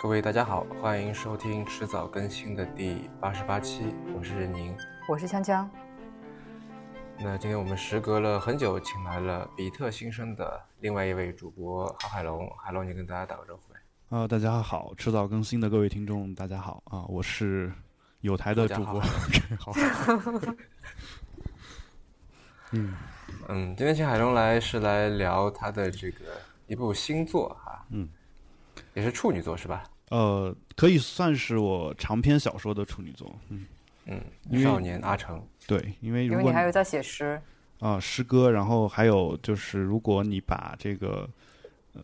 各位大家好，欢迎收听迟早更新的第八十八期，我是任宁，我是锵锵。那今天我们时隔了很久，请来了比特新生的另外一位主播郝海龙，海龙，你跟大家打个招呼呗。啊，大家好，迟早更新的各位听众，大家好啊，我是有台的主播，好。嗯 嗯，今天请海龙来是来聊他的这个一部新作哈，嗯，也是处女作是吧？呃，可以算是我长篇小说的处女作，嗯嗯，少年阿成，对，因为如果你还有在写诗啊，诗歌，然后还有就是如果你把这个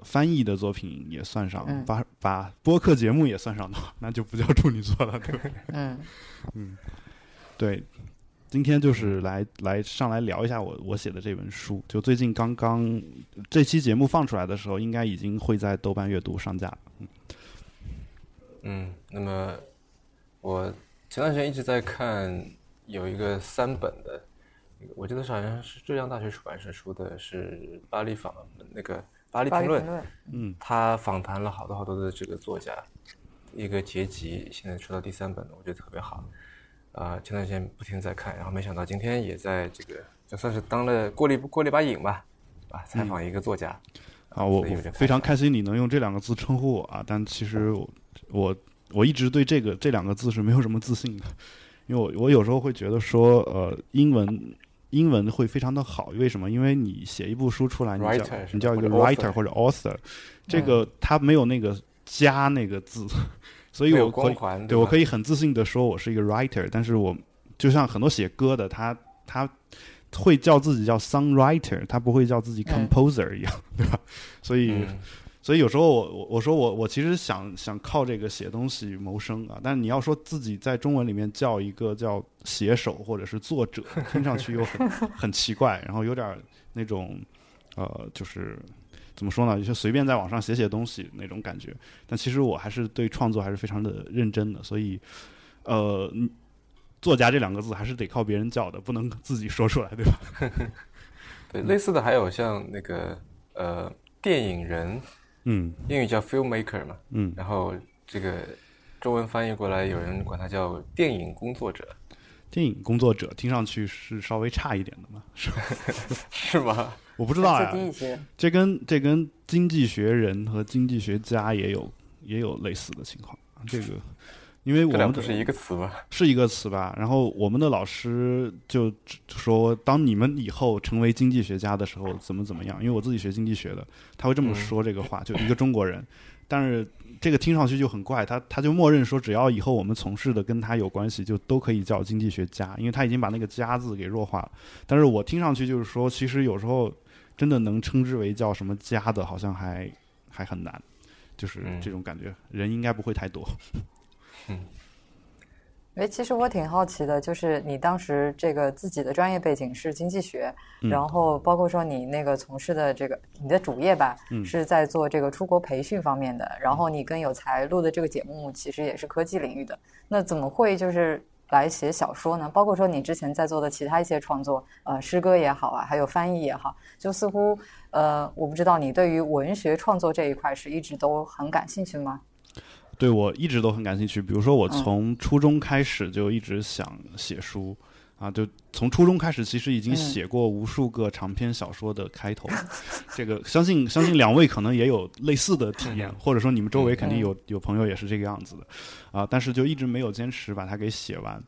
翻译的作品也算上，把把播客节目也算上的话，那就不叫处女作了，对，嗯 嗯，对。今天就是来来上来聊一下我我写的这本书，就最近刚刚这期节目放出来的时候，应该已经会在豆瓣阅读上架了。嗯，嗯，那么我前段时间一直在看有一个三本的，我记得是好像是浙江大学出版社出的，是巴黎访那个巴黎评论，嗯，他访谈了好多好多的这个作家，一个结集，现在出到第三本了，我觉得特别好。啊，前段时间不停在看，然后没想到今天也在这个，就算是当了过了过了一把瘾吧，啊，采访一个作家，啊，我非常开心你能用这两个字称呼我啊，但其实我我一直对这个这两个字是没有什么自信的，因为我我有时候会觉得说，呃，英文英文会非常的好，为什么？因为你写一部书出来，你叫你叫一个 writer 或者 author，这个它没有那个加那个字。所以我可以对我可以很自信的说，我是一个 writer，但是我就像很多写歌的，他他会叫自己叫 songwriter，他不会叫自己 composer 一样，对吧？所以所以有时候我我我说我我其实想想靠这个写东西谋生啊，但是你要说自己在中文里面叫一个叫写手或者是作者，听上去又很很奇怪，然后有点那种呃就是。怎么说呢？就随便在网上写写东西那种感觉，但其实我还是对创作还是非常的认真的，所以，呃，作家这两个字还是得靠别人叫的，不能自己说出来，对吧？对，类似的还有像那个呃，电影人，嗯，英语叫 filmmaker 嘛，嗯，然后这个中文翻译过来，有人管它叫电影工作者。电影工作者听上去是稍微差一点的嘛？是 是吗？我不知道呀。这跟这跟经济学人和经济学家也有也有类似的情况。这个，因为我们不是一个词吧？是一个词吧？然后我们的老师就说，当你们以后成为经济学家的时候，怎么怎么样？因为我自己学经济学的，他会这么说这个话，就一个中国人，但是。这个听上去就很怪，他他就默认说，只要以后我们从事的跟他有关系，就都可以叫经济学家，因为他已经把那个“家”字给弱化了。但是我听上去就是说，其实有时候真的能称之为叫什么“家”的，好像还还很难，就是这种感觉，人应该不会太多。嗯。哎，其实我挺好奇的，就是你当时这个自己的专业背景是经济学，然后包括说你那个从事的这个你的主业吧，是在做这个出国培训方面的，然后你跟有才录的这个节目其实也是科技领域的，那怎么会就是来写小说呢？包括说你之前在做的其他一些创作，呃，诗歌也好啊，还有翻译也好，就似乎呃，我不知道你对于文学创作这一块是一直都很感兴趣吗？对我一直都很感兴趣，比如说我从初中开始就一直想写书，啊，就从初中开始其实已经写过无数个长篇小说的开头，这个相信相信两位可能也有类似的体验，或者说你们周围肯定有有朋友也是这个样子的，啊，但是就一直没有坚持把它给写完，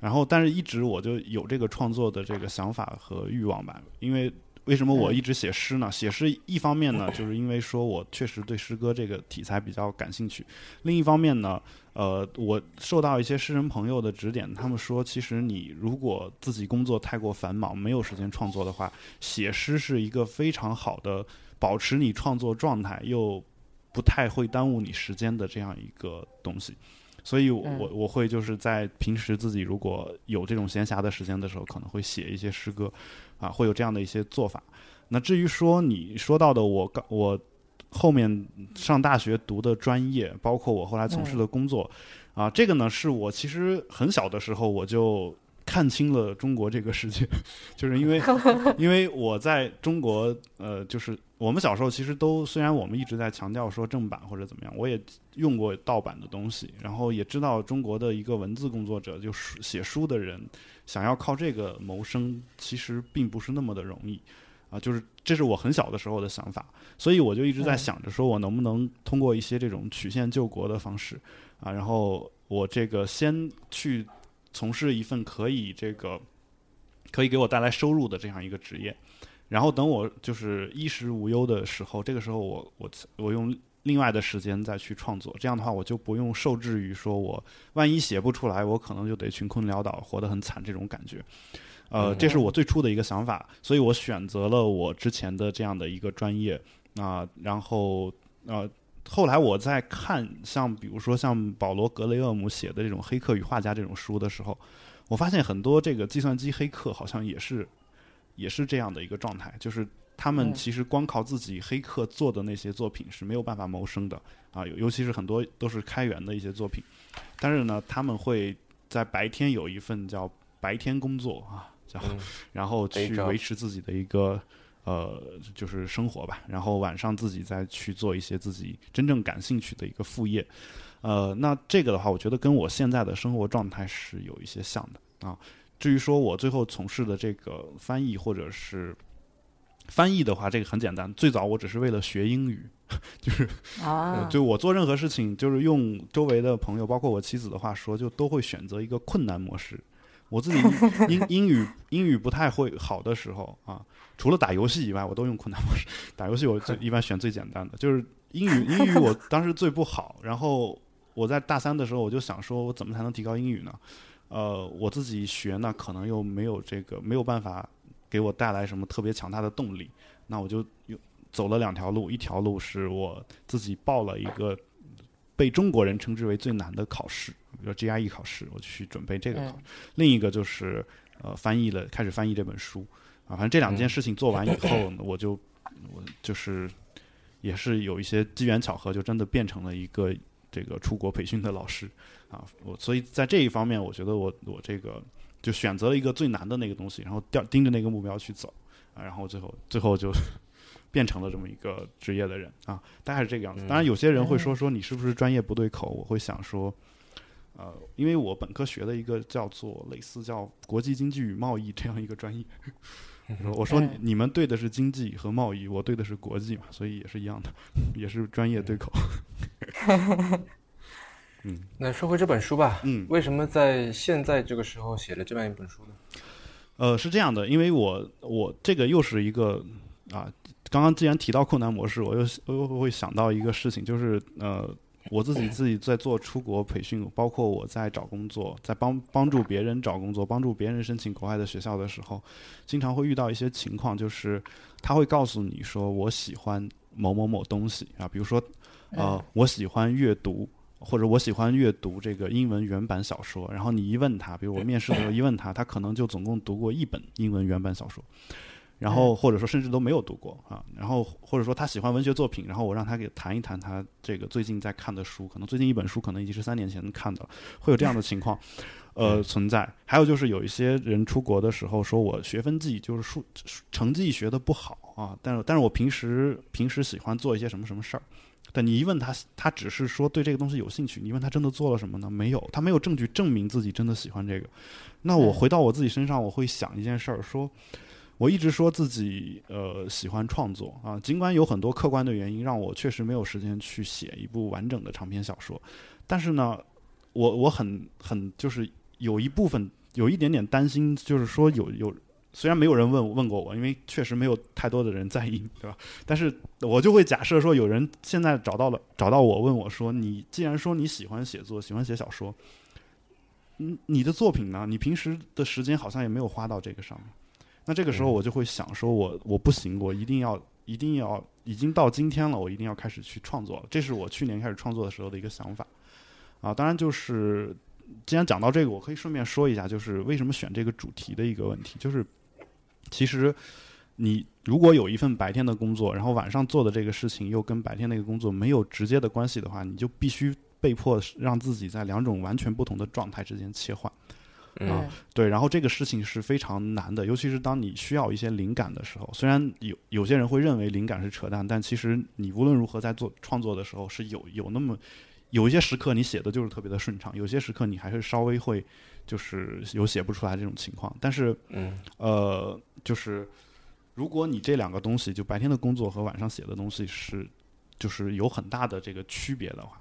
然后但是一直我就有这个创作的这个想法和欲望吧，因为。为什么我一直写诗呢？写诗一方面呢，就是因为说我确实对诗歌这个题材比较感兴趣；另一方面呢，呃，我受到一些诗人朋友的指点，他们说，其实你如果自己工作太过繁忙，没有时间创作的话，写诗是一个非常好的保持你创作状态又不太会耽误你时间的这样一个东西。所以，我我会就是在平时自己如果有这种闲暇的时间的时候，可能会写一些诗歌。啊，会有这样的一些做法。那至于说你说到的，我刚我后面上大学读的专业，包括我后来从事的工作，啊，这个呢是我其实很小的时候我就看清了中国这个世界，就是因为 因为我在中国，呃，就是我们小时候其实都虽然我们一直在强调说正版或者怎么样，我也用过盗版的东西，然后也知道中国的一个文字工作者，就是写书的人，想要靠这个谋生，其实并不是那么的容易啊。就是这是我很小的时候的想法，所以我就一直在想着说我能不能通过一些这种曲线救国的方式啊，然后我这个先去。从事一份可以这个可以给我带来收入的这样一个职业，然后等我就是衣食无忧的时候，这个时候我我我用另外的时间再去创作，这样的话我就不用受制于说我万一写不出来，我可能就得穷困潦倒，活得很惨这种感觉。呃，这是我最初的一个想法，所以我选择了我之前的这样的一个专业啊，然后呃。后来我在看像比如说像保罗格雷厄姆写的这种《黑客与画家》这种书的时候，我发现很多这个计算机黑客好像也是也是这样的一个状态，就是他们其实光靠自己黑客做的那些作品是没有办法谋生的啊，尤其是很多都是开源的一些作品，但是呢，他们会在白天有一份叫白天工作啊，叫然后去维持自己的一个。呃，就是生活吧，然后晚上自己再去做一些自己真正感兴趣的一个副业，呃，那这个的话，我觉得跟我现在的生活状态是有一些像的啊。至于说我最后从事的这个翻译或者是翻译的话，这个很简单，最早我只是为了学英语，就是啊，就我做任何事情，就是用周围的朋友，包括我妻子的话说，就都会选择一个困难模式。我自己 英英语英语不太会好的时候啊。除了打游戏以外，我都用困难模式。打游戏我最一般选最简单的，就是英语。英语我当时最不好，然后我在大三的时候，我就想说，我怎么才能提高英语呢？呃，我自己学呢，可能又没有这个没有办法给我带来什么特别强大的动力。那我就又走了两条路，一条路是我自己报了一个被中国人称之为最难的考试，比如 GRE 考试，我去准备这个考试。另一个就是呃，翻译了，开始翻译这本书。啊，反正这两件事情做完以后，我就我就是也是有一些机缘巧合，就真的变成了一个这个出国培训的老师啊。我所以在这一方面，我觉得我我这个就选择了一个最难的那个东西，然后盯盯着那个目标去走啊，然后最后最后就 变成了这么一个职业的人啊，大概是这个样子。当然，有些人会说说你是不是专业不对口？我会想说，呃，因为我本科学的一个叫做类似叫国际经济与贸易这样一个专业。我说你们对的是经济和贸易，我对的是国际嘛，所以也是一样的，也是专业对口。嗯，那说回这本书吧。嗯，为什么在现在这个时候写了这样一本书呢？呃，是这样的，因为我我这个又是一个啊，刚刚既然提到困难模式，我又又会想到一个事情，就是呃。我自己自己在做出国培训，包括我在找工作，在帮帮助别人找工作，帮助别人申请国外的学校的时候，经常会遇到一些情况，就是他会告诉你说我喜欢某某某东西啊，比如说呃我喜欢阅读，或者我喜欢阅读这个英文原版小说，然后你一问他，比如我面试的时候一问他，他可能就总共读过一本英文原版小说。然后或者说甚至都没有读过啊，然后或者说他喜欢文学作品，然后我让他给谈一谈他这个最近在看的书，可能最近一本书可能已经是三年前看的，会有这样的情况，呃存在。还有就是有一些人出国的时候说我学分绩就是数成绩学的不好啊，但是但是我平时平时喜欢做一些什么什么事儿，但你一问他，他只是说对这个东西有兴趣，你问他真的做了什么呢？没有，他没有证据证明自己真的喜欢这个。那我回到我自己身上，我会想一件事儿说。我一直说自己呃喜欢创作啊，尽管有很多客观的原因让我确实没有时间去写一部完整的长篇小说，但是呢，我我很很就是有一部分有一点点担心，就是说有有虽然没有人问问过我，因为确实没有太多的人在意，对吧？但是我就会假设说有人现在找到了找到我问我说，你既然说你喜欢写作，喜欢写小说，嗯，你的作品呢？你平时的时间好像也没有花到这个上面。那这个时候我就会想说，我我不行，我一定要一定要已经到今天了，我一定要开始去创作。这是我去年开始创作的时候的一个想法。啊，当然就是既然讲到这个，我可以顺便说一下，就是为什么选这个主题的一个问题。就是其实你如果有一份白天的工作，然后晚上做的这个事情又跟白天那个工作没有直接的关系的话，你就必须被迫让自己在两种完全不同的状态之间切换。啊，对，然后这个事情是非常难的，尤其是当你需要一些灵感的时候。虽然有有些人会认为灵感是扯淡，但其实你无论如何在做创作的时候，是有有那么有一些时刻你写的就是特别的顺畅，有些时刻你还是稍微会就是有写不出来这种情况。但是，嗯，呃，就是如果你这两个东西，就白天的工作和晚上写的东西是就是有很大的这个区别的话，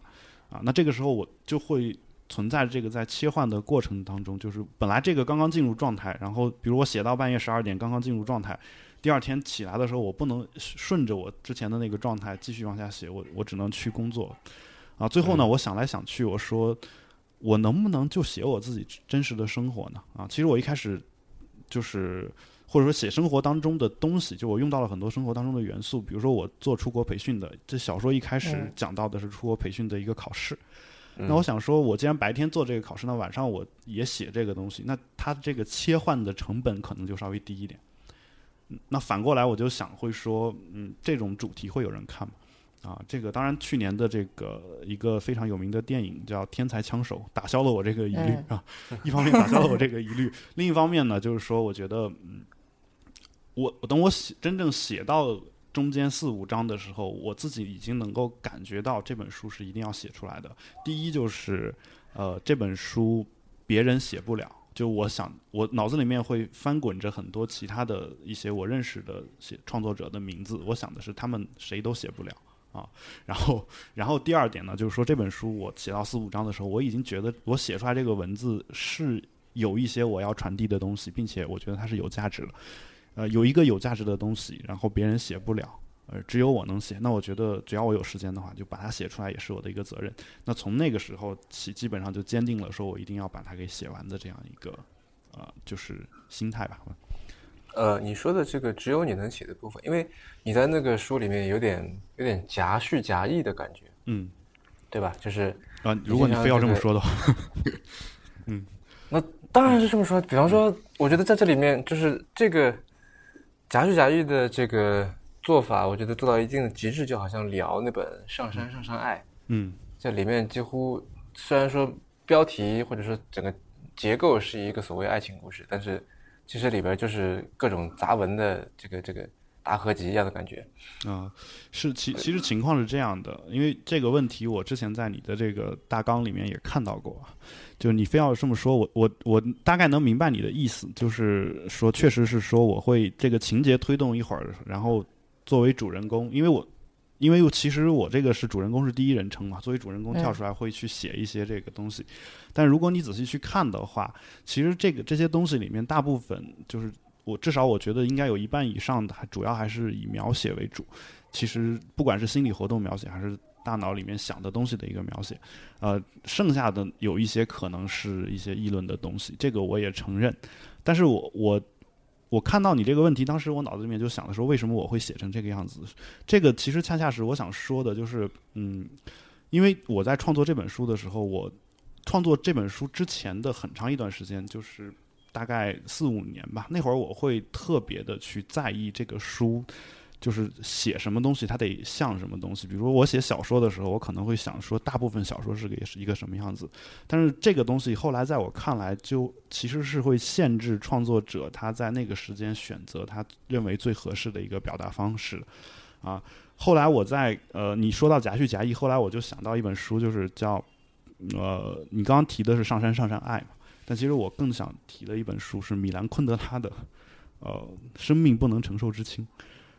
啊，那这个时候我就会。存在这个在切换的过程当中，就是本来这个刚刚进入状态，然后比如我写到半夜十二点，刚刚进入状态，第二天起来的时候，我不能顺着我之前的那个状态继续往下写，我我只能去工作，啊，最后呢，我想来想去，我说我能不能就写我自己真实的生活呢？啊，其实我一开始就是或者说写生活当中的东西，就我用到了很多生活当中的元素，比如说我做出国培训的，这小说一开始讲到的是出国培训的一个考试。那我想说，我既然白天做这个考试，那晚上我也写这个东西，那它这个切换的成本可能就稍微低一点。那反过来，我就想会说，嗯，这种主题会有人看吗？啊，这个当然，去年的这个一个非常有名的电影叫《天才枪手》，打消了我这个疑虑啊。一方面打消了我这个疑虑，另一方面呢，就是说，我觉得，嗯，我我等我写真正写到。中间四五章的时候，我自己已经能够感觉到这本书是一定要写出来的。第一就是，呃，这本书别人写不了，就我想，我脑子里面会翻滚着很多其他的一些我认识的写创作者的名字，我想的是他们谁都写不了啊。然后，然后第二点呢，就是说这本书我写到四五章的时候，我已经觉得我写出来这个文字是有一些我要传递的东西，并且我觉得它是有价值的。呃，有一个有价值的东西，然后别人写不了，呃，只有我能写。那我觉得，只要我有时间的话，就把它写出来，也是我的一个责任。那从那个时候起，基本上就坚定了，说我一定要把它给写完的这样一个，呃，就是心态吧。呃，你说的这个只有你能写的部分，因为你在那个书里面有点有点夹叙夹议的感觉，嗯，对吧？就是啊，如果你非要这么说的话，嗯，那当然是这么说。比方说，我觉得在这里面就是这个。夹叙夹议的这个做法，我觉得做到一定的极致，就好像聊那本《上山上山爱》。嗯，这里面几乎虽然说标题或者说整个结构是一个所谓爱情故事，但是其实里边就是各种杂文的这个这个大合集一样的感觉。啊，是其其实情况是这样的，因为这个问题我之前在你的这个大纲里面也看到过。就你非要这么说，我我我大概能明白你的意思，就是说，确实是说我会这个情节推动一会儿，然后作为主人公，因为我因为其实我这个是主人公是第一人称嘛，作为主人公跳出来会去写一些这个东西，但如果你仔细去看的话，其实这个这些东西里面大部分就是我至少我觉得应该有一半以上的，主要还是以描写为主，其实不管是心理活动描写还是。大脑里面想的东西的一个描写，呃，剩下的有一些可能是一些议论的东西，这个我也承认。但是我我我看到你这个问题，当时我脑子里面就想的说，为什么我会写成这个样子？这个其实恰恰是我想说的，就是嗯，因为我在创作这本书的时候，我创作这本书之前的很长一段时间，就是大概四五年吧，那会儿我会特别的去在意这个书。就是写什么东西，它得像什么东西。比如我写小说的时候，我可能会想说，大部分小说是个也是一个什么样子。但是这个东西后来在我看来，就其实是会限制创作者他在那个时间选择他认为最合适的一个表达方式。啊，后来我在呃，你说到夹叙夹议，后来我就想到一本书，就是叫呃，你刚刚提的是《上山上山爱》嘛，但其实我更想提的一本书是米兰昆德拉的呃，《生命不能承受之轻》。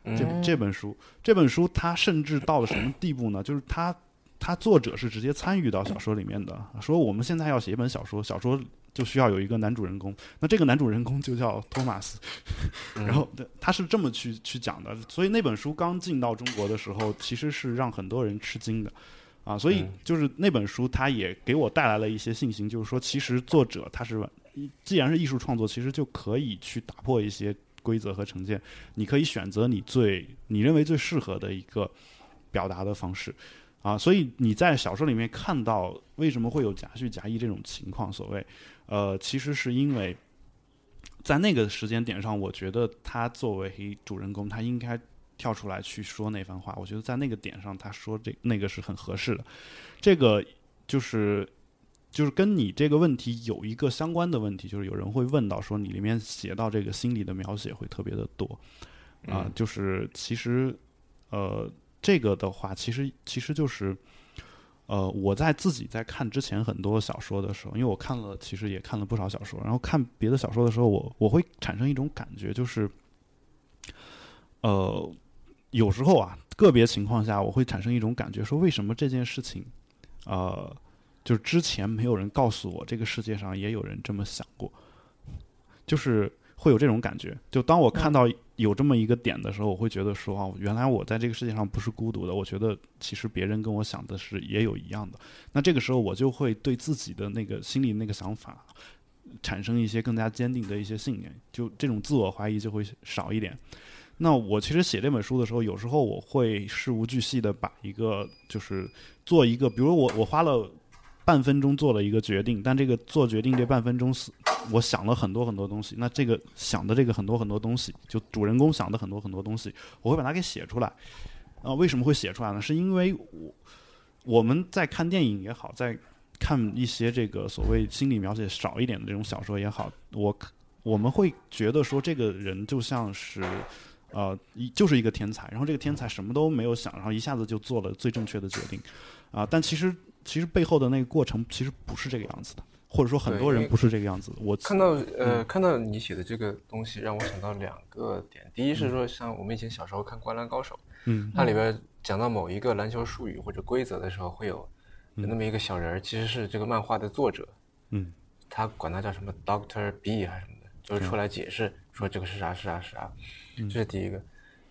这这本书，这本书它甚至到了什么地步呢？就是它，它作者是直接参与到小说里面的。说我们现在要写一本小说，小说就需要有一个男主人公，那这个男主人公就叫托马斯。然后他是这么去去讲的。所以那本书刚进到中国的时候，其实是让很多人吃惊的啊。所以就是那本书，它也给我带来了一些信心，就是说，其实作者他是既然是艺术创作，其实就可以去打破一些。规则和成见，你可以选择你最你认为最适合的一个表达的方式啊。所以你在小说里面看到为什么会有夹叙夹议这种情况？所谓呃，其实是因为在那个时间点上，我觉得他作为主人公，他应该跳出来去说那番话。我觉得在那个点上，他说这那个是很合适的。这个就是就是跟你这个问题有一个相关的问题，就是有人会问到说你里面写到这个心理的描写会特别的多，啊，就是其实，呃，这个的话，其实其实就是，呃，我在自己在看之前很多小说的时候，因为我看了，其实也看了不少小说，然后看别的小说的时候，我我会产生一种感觉，就是，呃，有时候啊，个别情况下，我会产生一种感觉，说为什么这件事情，呃。就是之前没有人告诉我，这个世界上也有人这么想过，就是会有这种感觉。就当我看到有这么一个点的时候，我会觉得说啊，原来我在这个世界上不是孤独的。我觉得其实别人跟我想的是也有一样的。那这个时候我就会对自己的那个心里那个想法产生一些更加坚定的一些信念，就这种自我怀疑就会少一点。那我其实写这本书的时候，有时候我会事无巨细的把一个就是做一个，比如我我花了。半分钟做了一个决定，但这个做决定这半分钟是，我想了很多很多东西。那这个想的这个很多很多东西，就主人公想的很多很多东西，我会把它给写出来。啊，为什么会写出来呢？是因为我我们在看电影也好，在看一些这个所谓心理描写少一点的这种小说也好，我我们会觉得说这个人就像是呃，一就是一个天才，然后这个天才什么都没有想，然后一下子就做了最正确的决定啊，但其实。其实背后的那个过程其实不是这个样子的，或者说很多人不是这个样子。我看到呃，看到你写的这个东西，让我想到两个点。第一是说，像我们以前小时候看《灌篮高手》，嗯，它里边讲到某一个篮球术语或者规则的时候，会有有那么一个小人儿，其实是这个漫画的作者，嗯，他管他叫什么 Doctor B 还是什么的，就是出来解释说这个是啥是啥是啥。这是第一个。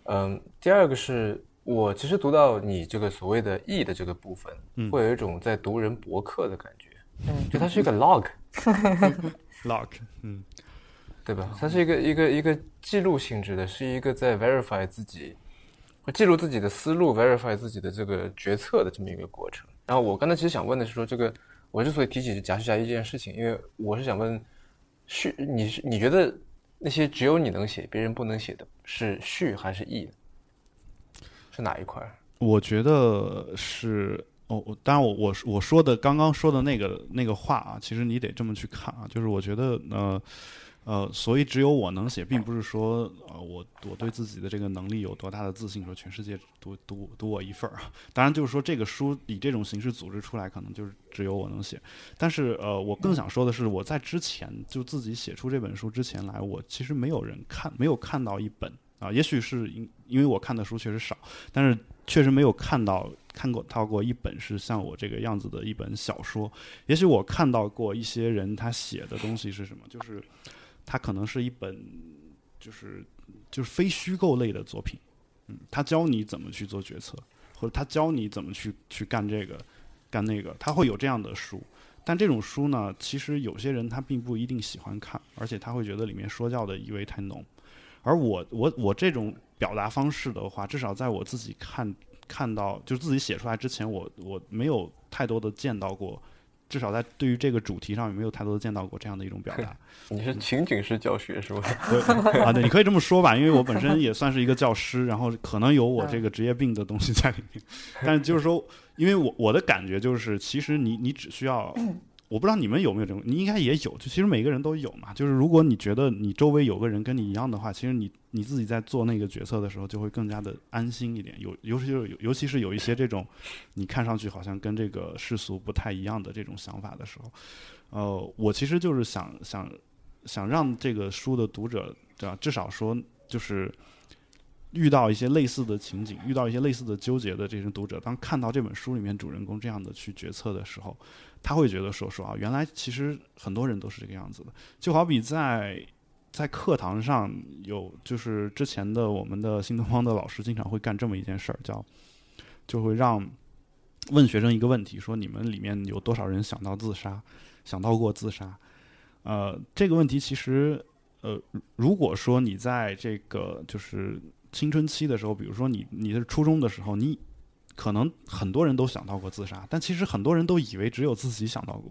嗯，第二个是。我其实读到你这个所谓的 E 的这个部分，会有一种在读人博客的感觉，嗯，就它是一个 log，log，嗯，对吧？它是一个一个一个记录性质的，是一个在 verify 自己，会记录自己的思路，verify 自己的这个决策的这么一个过程。然后我刚才其实想问的是说，这个我之所以提起贾诩侠一件事情，因为我是想问序，你是你觉得那些只有你能写，别人不能写的是序还是 E？是哪一块？我觉得是哦，当然我我我说的刚刚说的那个那个话啊，其实你得这么去看啊，就是我觉得呃呃，所以只有我能写，并不是说呃我我对自己的这个能力有多大的自信，说全世界独独独我一份儿啊。当然就是说这个书以这种形式组织出来，可能就是只有我能写。但是呃，我更想说的是，我在之前就自己写出这本书之前来，我其实没有人看，没有看到一本。啊，也许是因因为我看的书确实少，但是确实没有看到看过到过一本是像我这个样子的一本小说。也许我看到过一些人他写的东西是什么，就是他可能是一本就是就是非虚构类的作品，嗯，他教你怎么去做决策，或者他教你怎么去去干这个干那个，他会有这样的书。但这种书呢，其实有些人他并不一定喜欢看，而且他会觉得里面说教的意味太浓。而我我我这种表达方式的话，至少在我自己看看到，就是自己写出来之前，我我没有太多的见到过，至少在对于这个主题上也没有太多的见到过这样的一种表达。你是情景式教学是吧？啊，对，你可以这么说吧，因为我本身也算是一个教师，然后可能有我这个职业病的东西在里面。但是就是说，因为我我的感觉就是，其实你你只需要。我不知道你们有没有这种，你应该也有。就其实每个人都有嘛。就是如果你觉得你周围有个人跟你一样的话，其实你你自己在做那个决策的时候就会更加的安心一点。有尤其就是尤其是有一些这种你看上去好像跟这个世俗不太一样的这种想法的时候，呃，我其实就是想想想让这个书的读者，对吧？至少说就是遇到一些类似的情景，遇到一些类似的纠结的这些读者，当看到这本书里面主人公这样的去决策的时候。他会觉得说说啊，原来其实很多人都是这个样子的，就好比在在课堂上有，就是之前的我们的新东方的老师经常会干这么一件事儿，叫就会让问学生一个问题，说你们里面有多少人想到自杀，想到过自杀？呃，这个问题其实呃，如果说你在这个就是青春期的时候，比如说你你是初中的时候，你。可能很多人都想到过自杀，但其实很多人都以为只有自己想到过。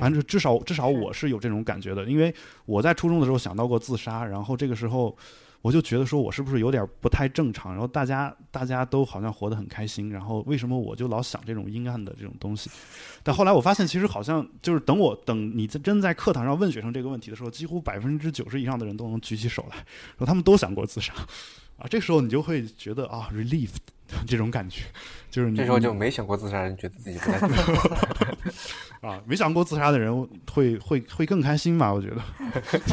反正至少至少我是有这种感觉的，因为我在初中的时候想到过自杀，然后这个时候我就觉得说我是不是有点不太正常？然后大家大家都好像活得很开心，然后为什么我就老想这种阴暗的这种东西？但后来我发现，其实好像就是等我等你在真在课堂上问学生这个问题的时候，几乎百分之九十以上的人都能举起手来，说他们都想过自杀。啊，这时候你就会觉得啊，relieved 这种感觉，就是这时候就没想过自杀人觉得自己不太 啊，没想过自杀的人会会会更开心吧？我觉得，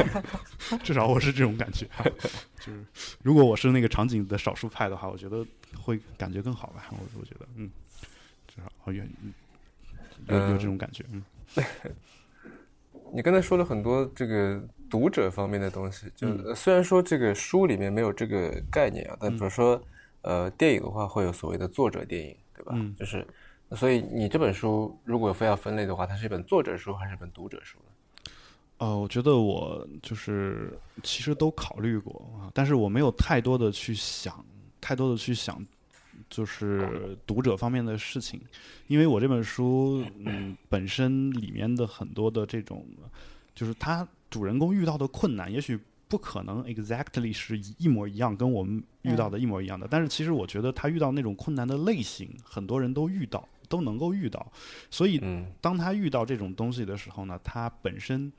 至少我是这种感觉。就是如果我是那个场景的少数派的话，我觉得会感觉更好吧？我我觉得，嗯，至少我愿有有这种感觉。嗯，你刚才说了很多这个。读者方面的东西，就虽然说这个书里面没有这个概念啊，但比如说，呃，电影的话会有所谓的作者电影，对吧？嗯，就是，所以你这本书如果非要分类的话，它是一本作者书还是一本读者书呢？呃，我觉得我就是其实都考虑过啊，但是我没有太多的去想，太多的去想，就是读者方面的事情，因为我这本书嗯本身里面的很多的这种，就是它。主人公遇到的困难，也许不可能 exactly 是一模一样，跟我们遇到的一模一样的。但是，其实我觉得他遇到那种困难的类型，很多人都遇到，都能够遇到。所以，当他遇到这种东西的时候呢，他本身，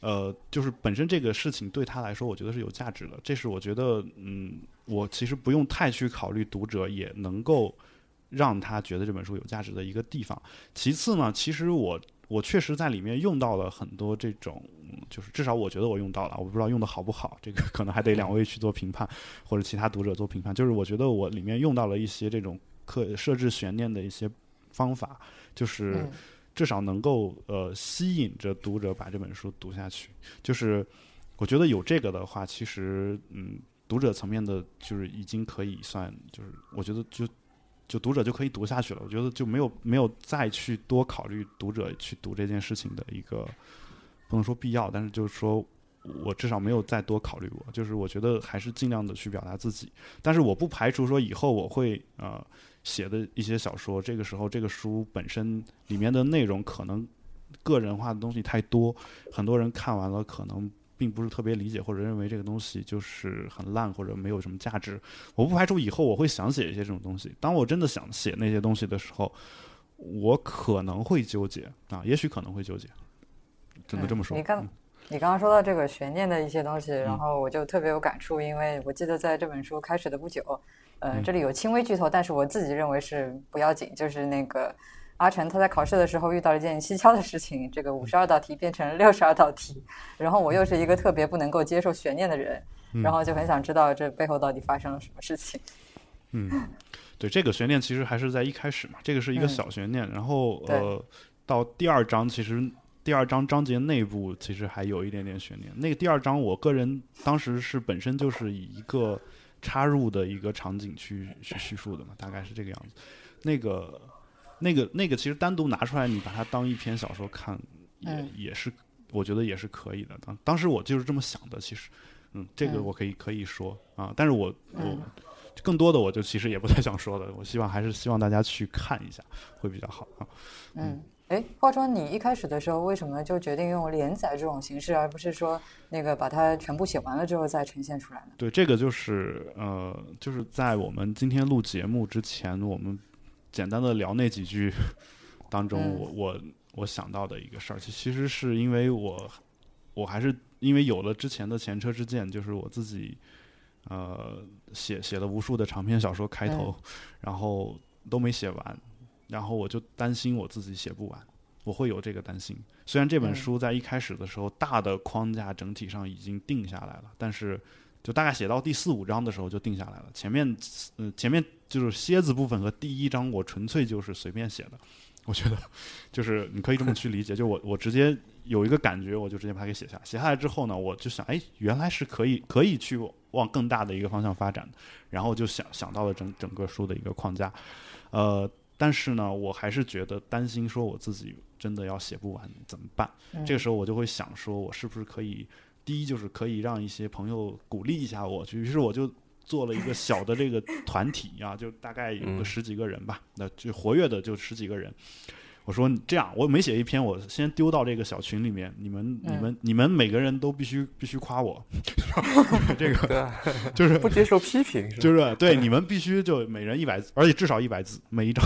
呃，就是本身这个事情对他来说，我觉得是有价值的。这是我觉得，嗯，我其实不用太去考虑读者也能够让他觉得这本书有价值的一个地方。其次呢，其实我。我确实在里面用到了很多这种，就是至少我觉得我用到了，我不知道用的好不好，这个可能还得两位去做评判，或者其他读者做评判。就是我觉得我里面用到了一些这种可设置悬念的一些方法，就是至少能够呃吸引着读者把这本书读下去。就是我觉得有这个的话，其实嗯，读者层面的就是已经可以算，就是我觉得就。就读者就可以读下去了，我觉得就没有没有再去多考虑读者去读这件事情的一个不能说必要，但是就是说我至少没有再多考虑过，就是我觉得还是尽量的去表达自己，但是我不排除说以后我会呃写的一些小说，这个时候这个书本身里面的内容可能个人化的东西太多，很多人看完了可能。并不是特别理解，或者认为这个东西就是很烂，或者没有什么价值。我不排除以后我会想写一些这种东西。当我真的想写那些东西的时候，我可能会纠结啊，也许可能会纠结。只能这么说。你刚你刚刚说到这个悬念的一些东西，然后我就特别有感触，因为我记得在这本书开始的不久，呃，这里有轻微剧透，但是我自己认为是不要紧，就是那个。阿成他在考试的时候遇到了一件蹊跷的事情，这个五十二道题变成了六十二道题，然后我又是一个特别不能够接受悬念的人，然后就很想知道这背后到底发生了什么事情。嗯，对，这个悬念其实还是在一开始嘛，这个是一个小悬念，然后呃，到第二章其实第二章章节内部其实还有一点点悬念。那个第二章我个人当时是本身就是以一个插入的一个场景去去叙述的嘛，大概是这个样子。那个。那个那个其实单独拿出来，你把它当一篇小说看，也也是，我觉得也是可以的。当当时我就是这么想的，其实，嗯，这个我可以可以说啊，但是我我更多的我就其实也不太想说了。我希望还是希望大家去看一下会比较好啊。嗯，哎，话说，你一开始的时候为什么就决定用连载这种形式，而不是说那个把它全部写完了之后再呈现出来呢？对，这个就是呃，就是在我们今天录节目之前，我们。简单的聊那几句当中，我我我想到的一个事儿，其其实是因为我我还是因为有了之前的前车之鉴，就是我自己呃写写了无数的长篇小说开头，然后都没写完，然后我就担心我自己写不完，我会有这个担心。虽然这本书在一开始的时候大的框架整体上已经定下来了，但是。就大概写到第四五章的时候就定下来了，前面，嗯，前面就是蝎子部分和第一章我纯粹就是随便写的，我觉得，就是你可以这么去理解，就我我直接有一个感觉，我就直接把它给写下，写下来之后呢，我就想，哎，原来是可以可以去往更大的一个方向发展的，然后就想想到了整整个书的一个框架，呃，但是呢，我还是觉得担心说我自己真的要写不完怎么办？这个时候我就会想说，我是不是可以。第一就是可以让一些朋友鼓励一下我，于是我就做了一个小的这个团体啊，就大概有个十几个人吧，那就活跃的就十几个人，我说这样，我每写一篇，我先丢到这个小群里面，你们你们你们每个人都必须必须夸我，这个就是不接受批评，就是对你们必须就每人一百字，而且至少一百字每一章。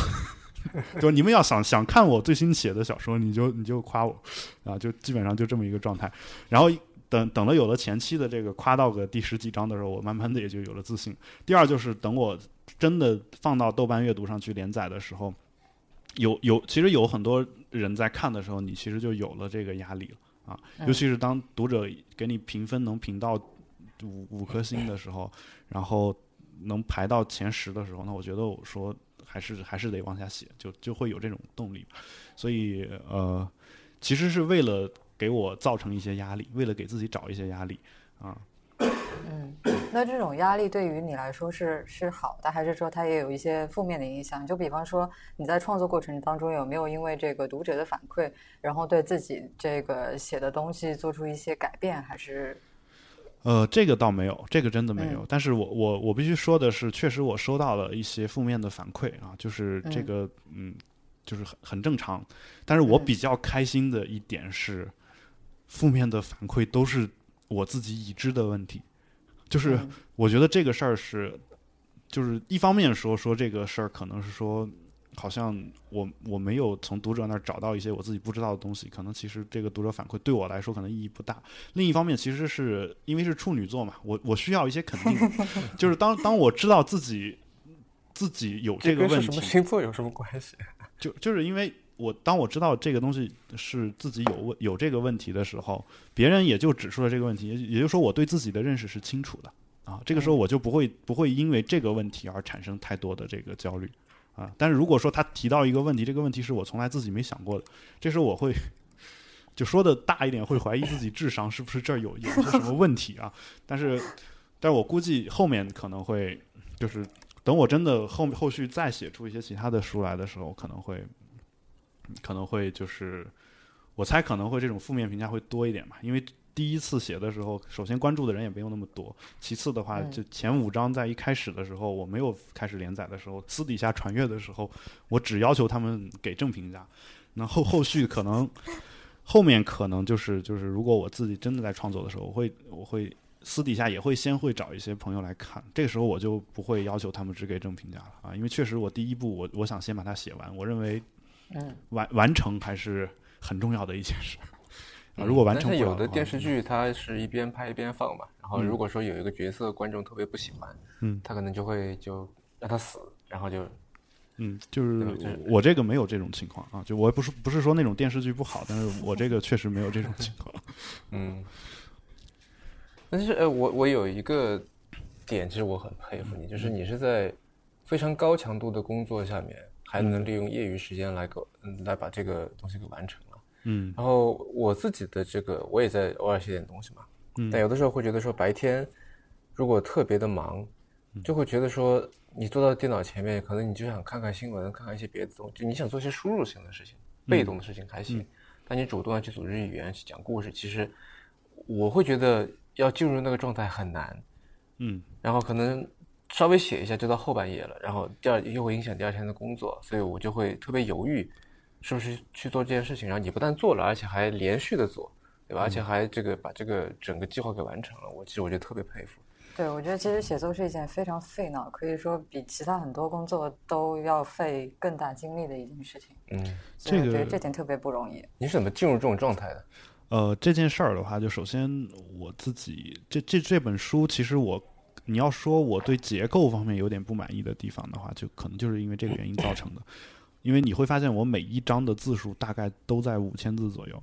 就你们要想想看我最新写的小说，你就你就夸我，啊，就基本上就这么一个状态。然后等等了有了前期的这个夸到个第十几章的时候，我慢慢的也就有了自信。第二就是等我真的放到豆瓣阅读上去连载的时候，有有其实有很多人在看的时候，你其实就有了这个压力了啊。尤其是当读者给你评分能评到五五颗星的时候，然后能排到前十的时候，那我觉得我说。还是还是得往下写，就就会有这种动力，所以呃，其实是为了给我造成一些压力，为了给自己找一些压力啊。嗯，那这种压力对于你来说是是好的，还是说它也有一些负面的影响？就比方说你在创作过程当中有没有因为这个读者的反馈，然后对自己这个写的东西做出一些改变，还是？呃，这个倒没有，这个真的没有。但是我我我必须说的是，确实我收到了一些负面的反馈啊，就是这个嗯，就是很很正常。但是我比较开心的一点是，负面的反馈都是我自己已知的问题，就是我觉得这个事儿是，就是一方面说说这个事儿可能是说。好像我我没有从读者那儿找到一些我自己不知道的东西，可能其实这个读者反馈对我来说可能意义不大。另一方面，其实是因为是处女座嘛，我我需要一些肯定，就是当当我知道自己自己有这个问题，什么星座有什么关系？就就是因为我当我知道这个东西是自己有问有这个问题的时候，别人也就指出了这个问题，也也就是说我对自己的认识是清楚的啊。这个时候我就不会不会因为这个问题而产生太多的这个焦虑。啊，但是如果说他提到一个问题，这个问题是我从来自己没想过的，这时候我会 就说的大一点，会怀疑自己智商是不是这儿有有些什么问题啊？但是，但是我估计后面可能会就是等我真的后后续再写出一些其他的书来的时候，可能会可能会就是我猜可能会这种负面评价会多一点吧，因为。第一次写的时候，首先关注的人也没有那么多。其次的话，就前五章在一开始的时候，我没有开始连载的时候，私底下传阅的时候，我只要求他们给正评价。那后 后续可能后面可能就是就是，如果我自己真的在创作的时候，我会我会私底下也会先会找一些朋友来看。这个时候我就不会要求他们只给正评价了啊，因为确实我第一部我我想先把它写完，我认为完完成还是很重要的一件事。啊，如果完成不了，有的电视剧它是一边拍一边放嘛。然后如果说有一个角色观众特别不喜欢，嗯，他可能就会就让他死，然后就，嗯，就是我这个没有这种情况啊。就我不是不是说那种电视剧不好，但是我这个确实没有这种情况。嗯，但是呃，我我有一个点，其实我很佩服你，就是你是在非常高强度的工作下面，还能利用业余时间来搞，嗯，来把这个东西给完成了。嗯，然后我自己的这个，我也在偶尔写点东西嘛。嗯，但有的时候会觉得说，白天如果特别的忙，就会觉得说，你坐到电脑前面，可能你就想看看新闻，看看一些别的东西，就你想做一些输入型的事情，被动的事情还行。但你主动要去组织语言去讲故事，其实我会觉得要进入那个状态很难。嗯，然后可能稍微写一下就到后半夜了，然后第二又会影响第二天的工作，所以我就会特别犹豫。是不是去做这件事情？然后你不但做了，而且还连续的做，对吧？而且还这个把这个整个计划给完成了。我其实我觉得特别佩服。对，我觉得其实写作是一件非常费脑，可以说比其他很多工作都要费更大精力的一件事情。嗯，这个这点特别不容易。你是怎么进入这种状态的？呃，这件事儿的话，就首先我自己这这这本书，其实我你要说我对结构方面有点不满意的地方的话，就可能就是因为这个原因造成的。因为你会发现，我每一章的字数大概都在五千字左右。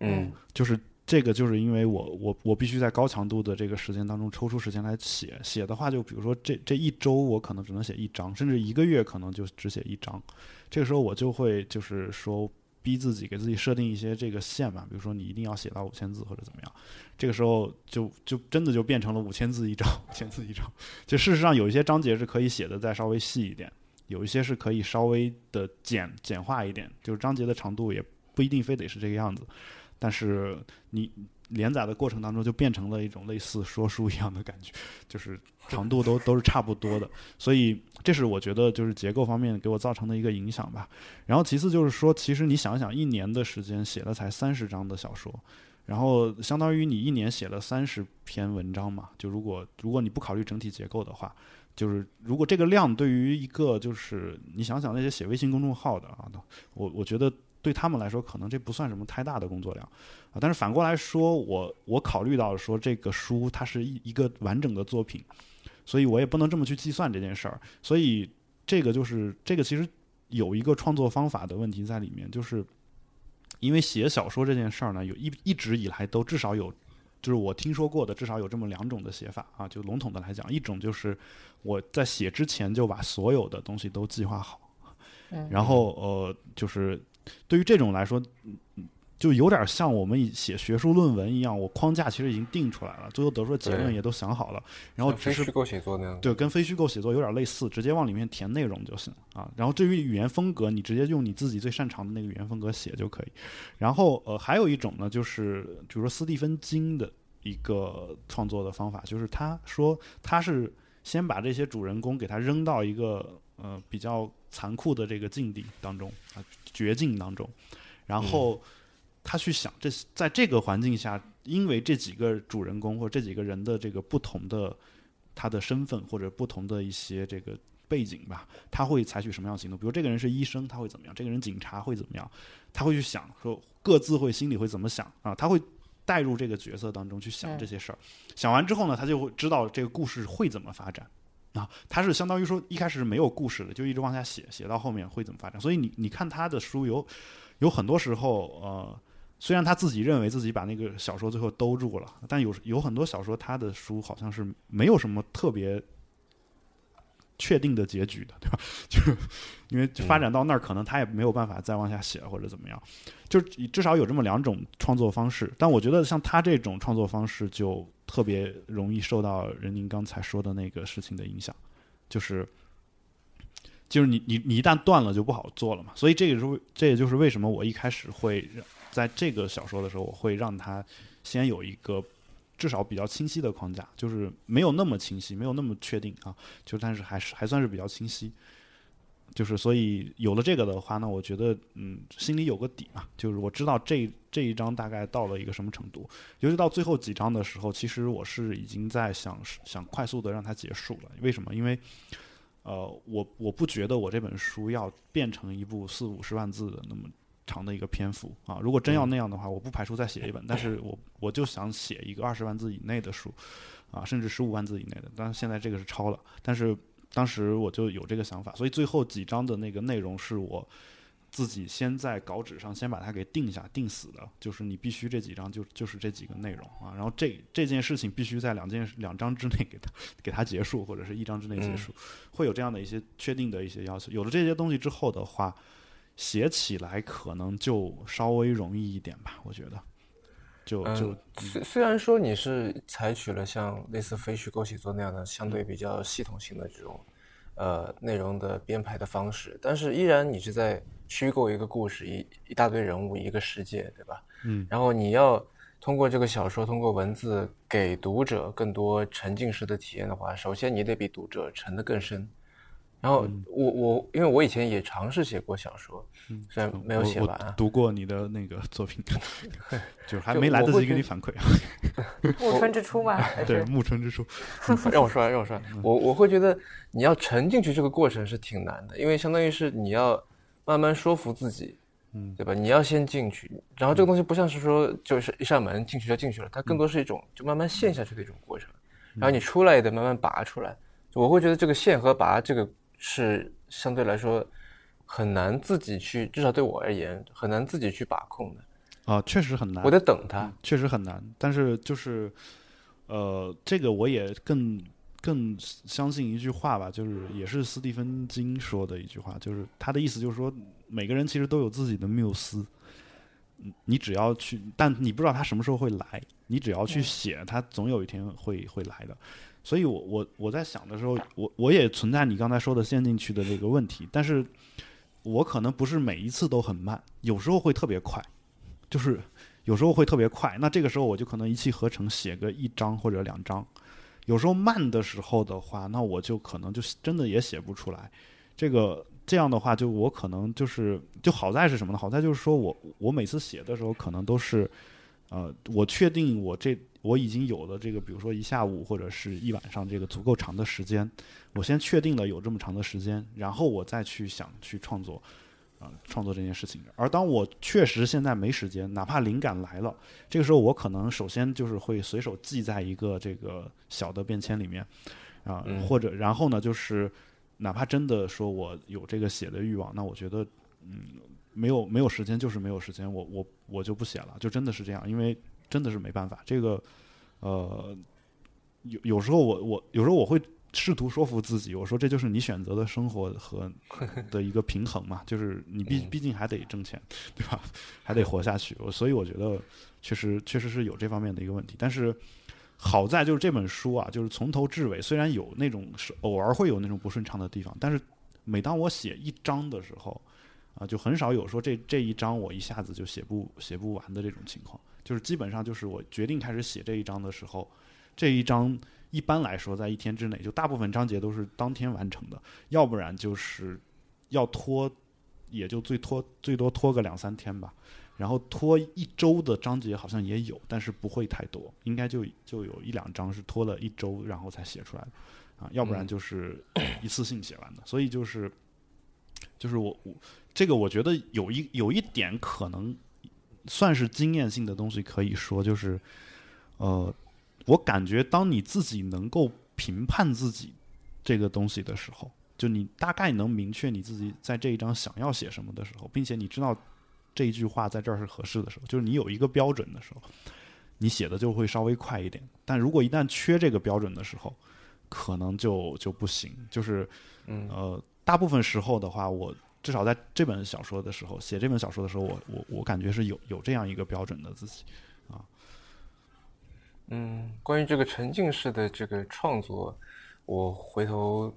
嗯，就是这个，就是因为我我我必须在高强度的这个时间当中抽出时间来写。写的话，就比如说这这一周我可能只能写一章，甚至一个月可能就只写一章。这个时候我就会就是说逼自己给自己设定一些这个线嘛，比如说你一定要写到五千字或者怎么样。这个时候就就真的就变成了五千字一章，五千字一章。就事实上有一些章节是可以写的再稍微细一点。有一些是可以稍微的简简化一点，就是章节的长度也不一定非得是这个样子，但是你连载的过程当中就变成了一种类似说书一样的感觉，就是长度都都是差不多的，所以这是我觉得就是结构方面给我造成的一个影响吧。然后其次就是说，其实你想想，一年的时间写了才三十章的小说，然后相当于你一年写了三十篇文章嘛。就如果如果你不考虑整体结构的话，就是如果这个量对于一个就是你想想那些写微信公众号的啊，我我觉得。对他们来说，可能这不算什么太大的工作量，啊，但是反过来说，我我考虑到说这个书它是一一个完整的作品，所以我也不能这么去计算这件事儿，所以这个就是这个其实有一个创作方法的问题在里面，就是因为写小说这件事儿呢，有一一直以来都至少有，就是我听说过的至少有这么两种的写法啊，就笼统的来讲，一种就是我在写之前就把所有的东西都计划好，然后呃就是。对于这种来说，就有点像我们写学术论文一样，我框架其实已经定出来了，最后得出的结论也都想好了，然后只是虚构写作那样，对，跟非虚构写作有点类似，直接往里面填内容就行啊。然后至于语言风格，你直接用你自己最擅长的那个语言风格写就可以。然后呃，还有一种呢，就是比如说斯蒂芬金的一个创作的方法，就是他说他是先把这些主人公给他扔到一个呃比较残酷的这个境地当中啊。绝境当中，然后他去想，这在这个环境下，因为这几个主人公或者这几个人的这个不同的他的身份或者不同的一些这个背景吧，他会采取什么样的行动？比如这个人是医生，他会怎么样？这个人警察会怎么样？他会去想说各自会心里会怎么想啊？他会带入这个角色当中去想这些事儿。想完之后呢，他就会知道这个故事会怎么发展。啊，他是相当于说一开始是没有故事的，就一直往下写，写到后面会怎么发展。所以你你看他的书有有很多时候，呃，虽然他自己认为自己把那个小说最后兜住了，但有有很多小说他的书好像是没有什么特别确定的结局的，对吧？就是因为发展到那儿，可能他也没有办法再往下写或者怎么样。就至少有这么两种创作方式，但我觉得像他这种创作方式就。特别容易受到任宁刚才说的那个事情的影响，就是，就是你你你一旦断了就不好做了嘛。所以这个是这也就是为什么我一开始会在这个小说的时候，我会让他先有一个至少比较清晰的框架，就是没有那么清晰，没有那么确定啊，就但是还是还算是比较清晰。就是所以有了这个的话，那我觉得嗯，心里有个底嘛。就是我知道这这一章大概到了一个什么程度，尤其到最后几章的时候，其实我是已经在想想快速的让它结束了。为什么？因为呃，我我不觉得我这本书要变成一部四五十万字的那么长的一个篇幅啊。如果真要那样的话，我不排除再写一本。但是我我就想写一个二十万字以内的书啊，甚至十五万字以内的。但是现在这个是超了，但是。当时我就有这个想法，所以最后几章的那个内容是我自己先在稿纸上先把它给定下、定死的，就是你必须这几章就就是这几个内容啊，然后这这件事情必须在两件两章之内给它给它结束，或者是一章之内结束，会有这样的一些确定的一些要求。有了这些东西之后的话，写起来可能就稍微容易一点吧，我觉得。就就虽虽然说你是采取了像类似非虚构写作那样的相对比较系统性的这种呃内容的编排的方式，但是依然你是在虚构一个故事，一一大堆人物，一个世界，对吧？嗯。然后你要通过这个小说，通过文字给读者更多沉浸式的体验的话，首先你得比读者沉得更深。然后我我因为我以前也尝试写过小说，虽然没有写完，读过你的那个作品，就还没来得及给你反馈。暮春之初嘛，对，暮春之初。让我说完，让我说完，我我会觉得你要沉进去这个过程是挺难的，因为相当于是你要慢慢说服自己，嗯，对吧？你要先进去，然后这个东西不像是说就是一扇门进去就进去了，它更多是一种就慢慢陷下去的一种过程，然后你出来也得慢慢拔出来。我会觉得这个陷和拔这个。是相对来说很难自己去，至少对我而言很难自己去把控的。啊，确实很难。我得等他，确实很难。但是就是，呃，这个我也更更相信一句话吧，就是也是斯蒂芬金说的一句话，就是他的意思就是说，每个人其实都有自己的缪斯，你只要去，但你不知道他什么时候会来，你只要去写，他总有一天会会来的。所以，我我我在想的时候，我我也存在你刚才说的陷进去的这个问题，但是我可能不是每一次都很慢，有时候会特别快，就是有时候会特别快，那这个时候我就可能一气呵成写个一章或者两章。有时候慢的时候的话，那我就可能就真的也写不出来。这个这样的话，就我可能就是就好在是什么呢？好在就是说我我每次写的时候，可能都是呃，我确定我这我已经有了这个，比如说一下午或者是一晚上这个足够长的时间，我先确定了有这么长的时间，然后我再去想去创作。啊，创作这件事情。而当我确实现在没时间，哪怕灵感来了，这个时候我可能首先就是会随手记在一个这个小的便签里面，啊，或者然后呢，就是哪怕真的说我有这个写的欲望，那我觉得，嗯，没有没有时间就是没有时间，我我我就不写了，就真的是这样，因为真的是没办法。这个，呃，有有时候我我有时候我会。试图说服自己，我说这就是你选择的生活和 的一个平衡嘛，就是你毕毕竟还得挣钱，对吧？还得活下去。所以我觉得确实确实是有这方面的一个问题。但是好在就是这本书啊，就是从头至尾，虽然有那种是偶尔会有那种不顺畅的地方，但是每当我写一章的时候啊，就很少有说这这一章我一下子就写不写不完的这种情况。就是基本上就是我决定开始写这一章的时候，这一章。一般来说，在一天之内，就大部分章节都是当天完成的，要不然就是要拖，也就最拖最多拖个两三天吧。然后拖一周的章节好像也有，但是不会太多，应该就就有一两章是拖了一周然后才写出来的啊，要不然就是一次性写完的。所以就是就是我我这个我觉得有一有一点可能算是经验性的东西可以说，就是呃。我感觉，当你自己能够评判自己这个东西的时候，就你大概能明确你自己在这一章想要写什么的时候，并且你知道这一句话在这儿是合适的时候，就是你有一个标准的时候，你写的就会稍微快一点。但如果一旦缺这个标准的时候，可能就就不行。就是，呃，大部分时候的话，我至少在这本小说的时候，写这本小说的时候，我我我感觉是有有这样一个标准的自己啊。嗯，关于这个沉浸式的这个创作，我回头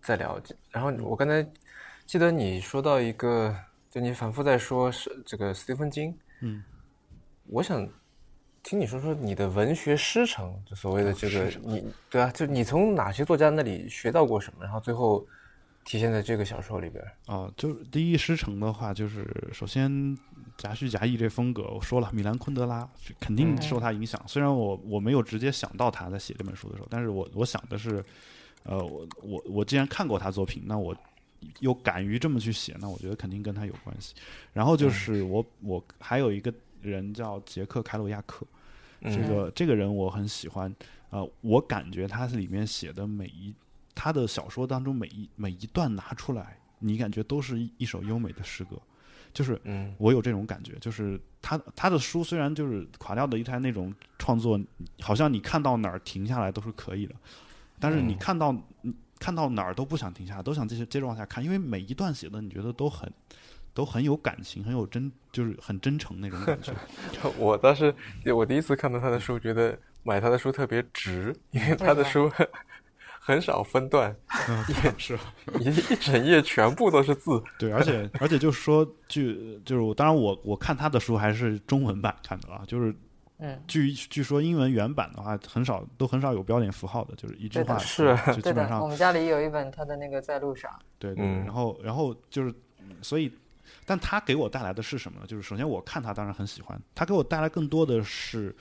再了解。然后我刚才记得你说到一个，就你反复在说是这个斯蒂芬金。嗯，我想听你说说你的文学师承，就所谓的这个你对啊，就你从哪些作家那里学到过什么，然后最后体现在这个小说里边。啊，就是第一师承的话，就是首先。夹叙夹议这风格，我说了，米兰昆德拉肯定受他影响。虽然我我没有直接想到他在写这本书的时候，但是我我想的是，呃，我我我既然看过他作品，那我又敢于这么去写，那我觉得肯定跟他有关系。然后就是我我还有一个人叫杰克凯鲁亚克，这个这个人我很喜欢。呃，我感觉他里面写的每一他的小说当中每一每一段拿出来，你感觉都是一首优美的诗歌。就是，我有这种感觉，就是他他的书虽然就是垮掉的一台那种创作，好像你看到哪儿停下来都是可以的，但是你看到看到哪儿都不想停下来，都想继续接着往下看，因为每一段写的你觉得都很都很有感情，很有真，就是很真诚那种感觉。我倒是我第一次看到他的书，觉得买他的书特别值，因为他的书。很少分段，也是一一整页全部都是字。对，而且而且就是说，据就是当然我我看他的书还是中文版看的啊，就是嗯，据据说英文原版的话很少都很少有标点符号的，就是一句话是就基本上。我们家里有一本他的那个在路上。对对，然后然后就是所以，但他给我带来的是什么呢？就是首先我看他当然很喜欢，他给我带来更多的是。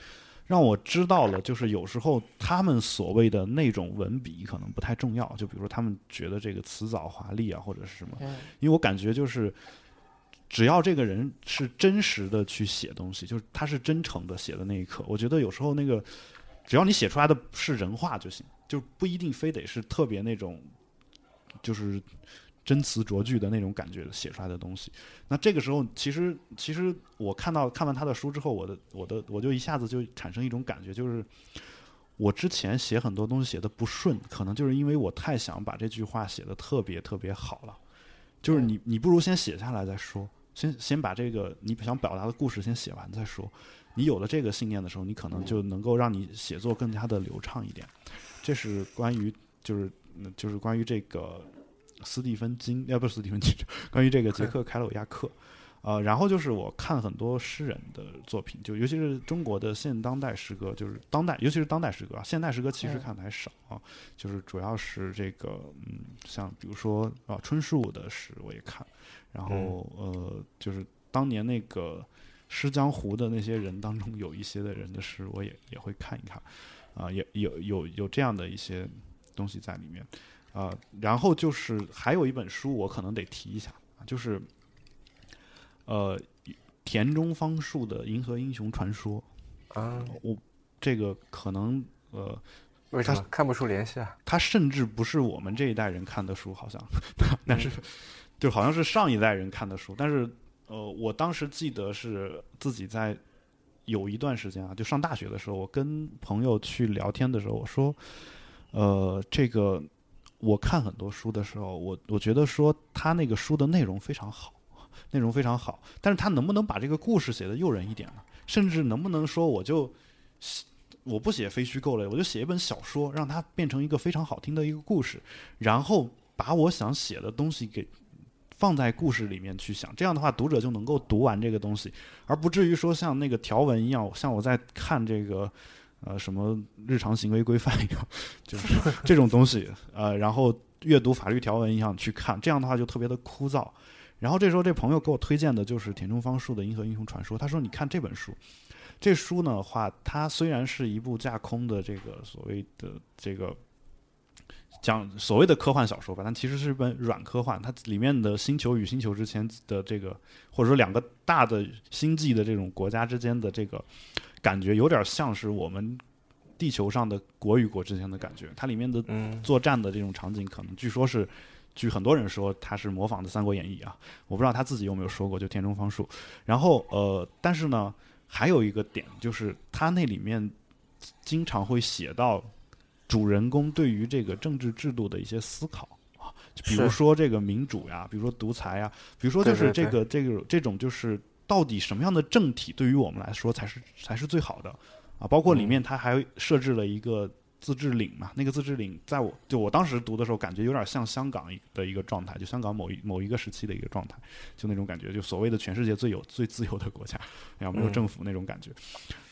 让我知道了，就是有时候他们所谓的那种文笔可能不太重要，就比如说他们觉得这个词藻华丽啊，或者是什么。因为我感觉就是，只要这个人是真实的去写东西，就是他是真诚的写的那一刻，我觉得有时候那个，只要你写出来的是人话就行，就不一定非得是特别那种，就是。真词琢句的那种感觉写出来的东西，那这个时候其实其实我看到看完他的书之后，我的我的我就一下子就产生一种感觉，就是我之前写很多东西写的不顺，可能就是因为我太想把这句话写的特别特别好了，就是你你不如先写下来再说，先先把这个你想表达的故事先写完再说，你有了这个信念的时候，你可能就能够让你写作更加的流畅一点。这是关于就是就是关于这个。斯蒂芬金，要不是斯蒂芬金，关于这个杰克凯鲁亚克，呃，然后就是我看很多诗人的作品，就尤其是中国的现当代诗歌，就是当代，尤其是当代诗歌，现代诗歌其实看的还少啊。就是主要是这个，嗯，像比如说啊，春树的诗我也看，然后呃，就是当年那个《诗江湖》的那些人当中有一些的人的诗，我也也会看一看，啊，也有有有这样的一些东西在里面，啊，然后就是还有一本书我可能得提一下啊，就是。呃，田中芳树的《银河英雄传说》啊，我这个可能呃，为什么看不出联系啊？他甚至不是我们这一代人看的书，好像，但是就好像是上一代人看的书。但是呃，我当时记得是自己在有一段时间啊，就上大学的时候，我跟朋友去聊天的时候，我说，呃，这个我看很多书的时候，我我觉得说他那个书的内容非常好。内容非常好，但是他能不能把这个故事写得诱人一点呢？甚至能不能说我就写我不写非虚构类，我就写一本小说，让它变成一个非常好听的一个故事，然后把我想写的东西给放在故事里面去想，这样的话读者就能够读完这个东西，而不至于说像那个条文一样，像我在看这个呃什么日常行为规范一样，就是这种东西呃，然后阅读法律条文一样去看，这样的话就特别的枯燥。然后这时候，这朋友给我推荐的就是田中芳树的《银河英雄传说》。他说：“你看这本书，这书呢话，它虽然是一部架空的这个所谓的这个讲所谓的科幻小说吧，但其实是一本软科幻。它里面的星球与星球之间的这个，或者说两个大的星际的这种国家之间的这个感觉，有点像是我们地球上的国与国之间的感觉。它里面的作战的这种场景，可能据说是。”据很多人说，它是模仿的《三国演义》啊，我不知道他自己有没有说过，就田中芳树。然后呃，但是呢，还有一个点就是，他那里面经常会写到主人公对于这个政治制度的一些思考啊，比如说这个民主呀，比如说独裁呀，比如说就是这个这个这种就是到底什么样的政体对于我们来说才是才是最好的啊？包括里面他还设置了一个。自治领嘛，那个自治领，在我就我当时读的时候，感觉有点像香港的一个状态，就香港某一某一个时期的一个状态，就那种感觉，就所谓的全世界最有最自由的国家，然后没有政府那种感觉，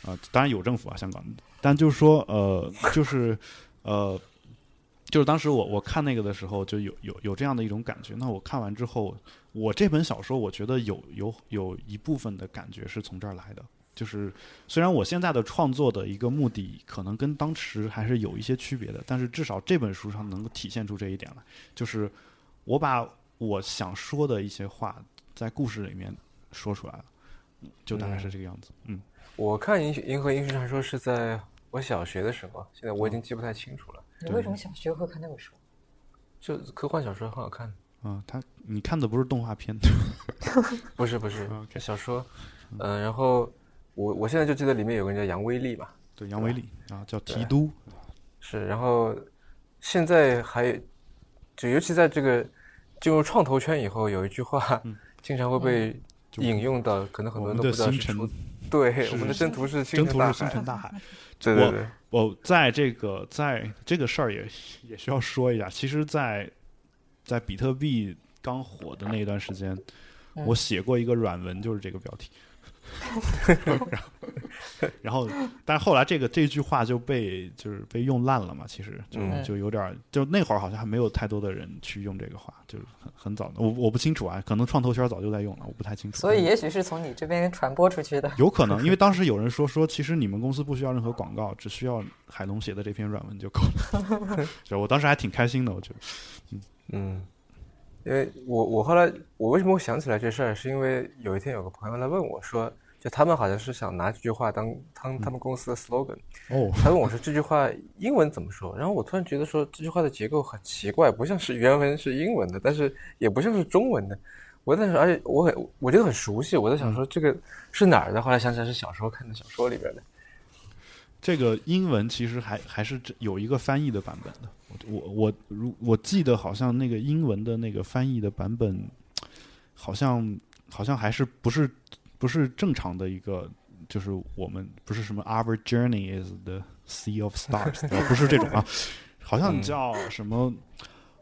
啊，当然有政府啊，香港，但就是说，呃，就是呃，就是当时我我看那个的时候，就有有有这样的一种感觉。那我看完之后，我这本小说，我觉得有有有一部分的感觉是从这儿来的。就是虽然我现在的创作的一个目的可能跟当时还是有一些区别的，但是至少这本书上能够体现出这一点来。就是我把我想说的一些话在故事里面说出来了，就大概是这个样子。嗯，我看《银银河英雄传说》是在我小学的时候，现在我已经记不太清楚了。你为什么小学会看那本书？就科幻小说很好看。啊，他你看的不是动画片？不是不是，小说。嗯，然后。我我现在就记得里面有个人叫杨威利嘛，对，杨威利啊，叫提督，是。然后现在还就尤其在这个进入创投圈以后，有一句话经常会被引用到，可能很多人都不知道是出。对，我们的征途是征途是星辰大海。对对对。我在这个在这个事儿也也需要说一下，其实，在在比特币刚火的那一段时间，我写过一个软文，就是这个标题。然后，但是后来这个这句话就被就是被用烂了嘛，其实就就有点就那会儿好像还没有太多的人去用这个话，就是很很早的，我我不清楚啊，可能创投圈早就在用了，我不太清楚。所以也许是从你这边传播出去的，有可能，因为当时有人说说，其实你们公司不需要任何广告，只需要海龙写的这篇软文就够了。就我当时还挺开心的，我觉得，嗯嗯。因为我我后来我为什么会想起来这事儿，是因为有一天有个朋友来问我说，就他们好像是想拿这句话当当他们公司的 slogan。哦。他问我说这句话英文怎么说？然后我突然觉得说这句话的结构很奇怪，不像是原文是英文的，但是也不像是中文的。我在想，而且我很我觉得很熟悉，我在想说这个是哪儿的？后来想起来是小时候看的小说里边的。这个英文其实还还是有一个翻译的版本的。我我如我记得好像那个英文的那个翻译的版本，好像好像还是不是不是正常的一个，就是我们不是什么 Our journey is the sea of stars，不是这种啊，好像叫什么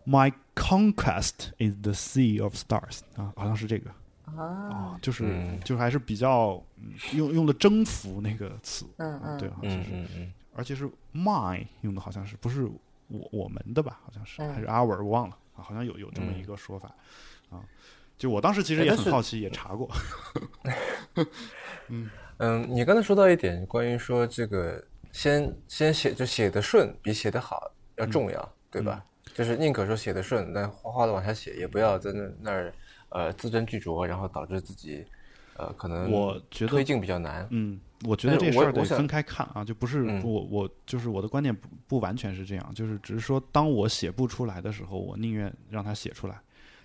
My conquest is the sea of stars 啊，好像是这个。啊，就是就是还是比较用用的征服那个词，嗯嗯，对，好像是，嗯嗯，而且是 my 用的好像是不是我我们的吧？好像是还是 our 我忘了啊，好像有有这么一个说法啊。就我当时其实也很好奇，也查过。嗯嗯，你刚才说到一点，关于说这个先先写就写的顺比写的好要重要，对吧？就是宁可说写的顺，但哗哗的往下写，也不要在那那儿。呃，字斟句酌，然后导致自己，呃，可能我觉得推进比较难。嗯，我觉得这事儿得分开看啊，就不是我我就是我的观点不不完全是这样，就是只是说，当我写不出来的时候，我宁愿让他写出来；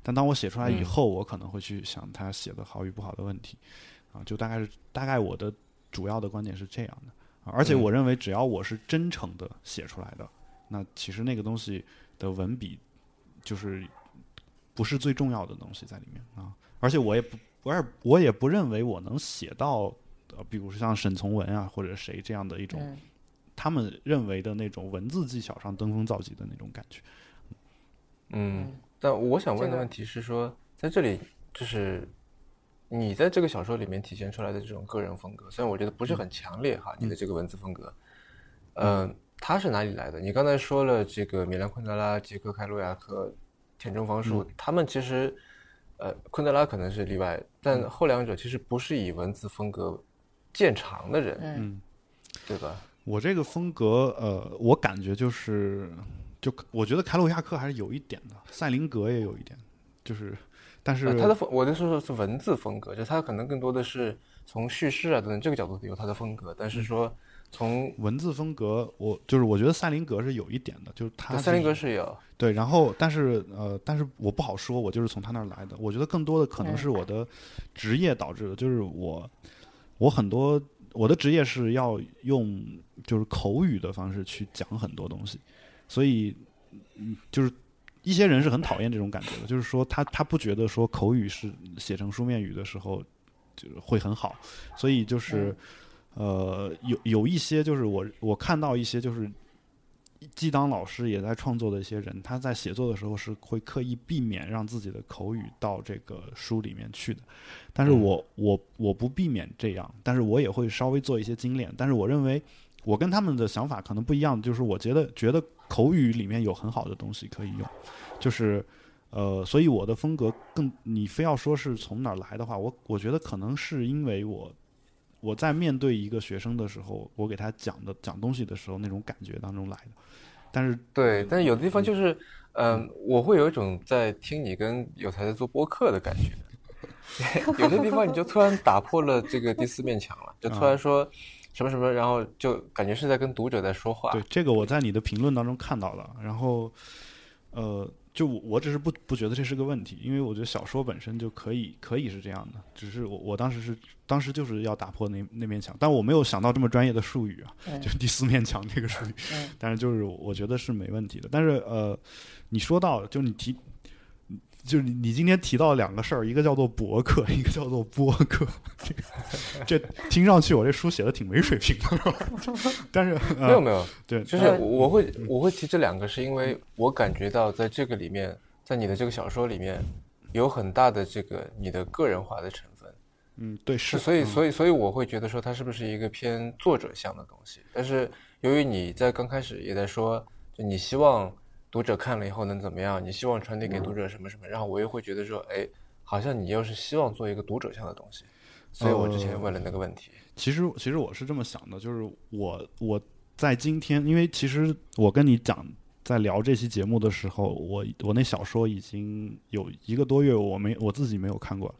但当我写出来以后，我可能会去想他写的好与不好的问题。啊，就大概是大概我的主要的观点是这样的。啊而且我认为，只要我是真诚的写出来的，那其实那个东西的文笔就是。不是最重要的东西在里面啊，而且我也不，我也我也不认为我能写到，呃，比如说像沈从文啊或者谁这样的一种，他们认为的那种文字技巧上登峰造极的那种感觉。嗯，但我想问的问题是说，在这里就是你在这个小说里面体现出来的这种个人风格，虽然我觉得不是很强烈哈，你的这个文字风格，嗯，它是哪里来的？你刚才说了这个米兰昆德拉、杰克开洛亚克。田中芳树，他们其实，呃，昆德拉可能是例外，但后两者其实不是以文字风格见长的人，嗯，对吧？我这个风格，呃，我感觉就是，就我觉得凯鲁亚克还是有一点的，赛林格也有一点，就是，但是他的风，我的说是文字风格，就他可能更多的是从叙事啊等等这个角度有他的风格，但是说。从文字风格，我就是我觉得赛林格是有一点的，就是他赛林格是有对，然后但是呃，但是我不好说，我就是从他那儿来的。我觉得更多的可能是我的职业导致的，就是我我很多我的职业是要用就是口语的方式去讲很多东西，所以嗯，就是一些人是很讨厌这种感觉的，就是说他他不觉得说口语是写成书面语的时候就是会很好，所以就是。呃，有有一些就是我我看到一些就是既当老师也在创作的一些人，他在写作的时候是会刻意避免让自己的口语到这个书里面去的。但是我我我不避免这样，但是我也会稍微做一些精炼。但是我认为我跟他们的想法可能不一样，就是我觉得觉得口语里面有很好的东西可以用，就是呃，所以我的风格更你非要说是从哪儿来的话，我我觉得可能是因为我。我在面对一个学生的时候，我给他讲的讲东西的时候，那种感觉当中来的。但是，对，但是有的地方就是，嗯，我会有一种在听你跟有才在做播客的感觉。有些地方你就突然打破了这个第四面墙了，就突然说什么什么，然后就感觉是在跟读者在说话。对，这个我在你的评论当中看到了。然后，呃。就我，我只是不不觉得这是个问题，因为我觉得小说本身就可以可以是这样的，只是我我当时是当时就是要打破那那面墙，但我没有想到这么专业的术语啊，就是第四面墙这个术语，但是就是我觉得是没问题的，但是呃，你说到就你提。就是你，你今天提到两个事儿，一个叫做博客，一个叫做播客。这听上去我这书写的挺没水平的，但是没有没有，对，就是我会我会提这两个，是因为我感觉到在这个里面，在你的这个小说里面，有很大的这个你的个人化的成分。嗯，对，是，所以所以所以我会觉得说它是不是一个偏作者向的东西？但是由于你在刚开始也在说，就你希望。读者看了以后能怎么样？你希望传递给读者什么什么？然后我又会觉得说，哎，好像你又是希望做一个读者向的东西，所以我之前问了那个问题。其实，其实我是这么想的，就是我我在今天，因为其实我跟你讲，在聊这期节目的时候，我我那小说已经有一个多月，我没我自己没有看过。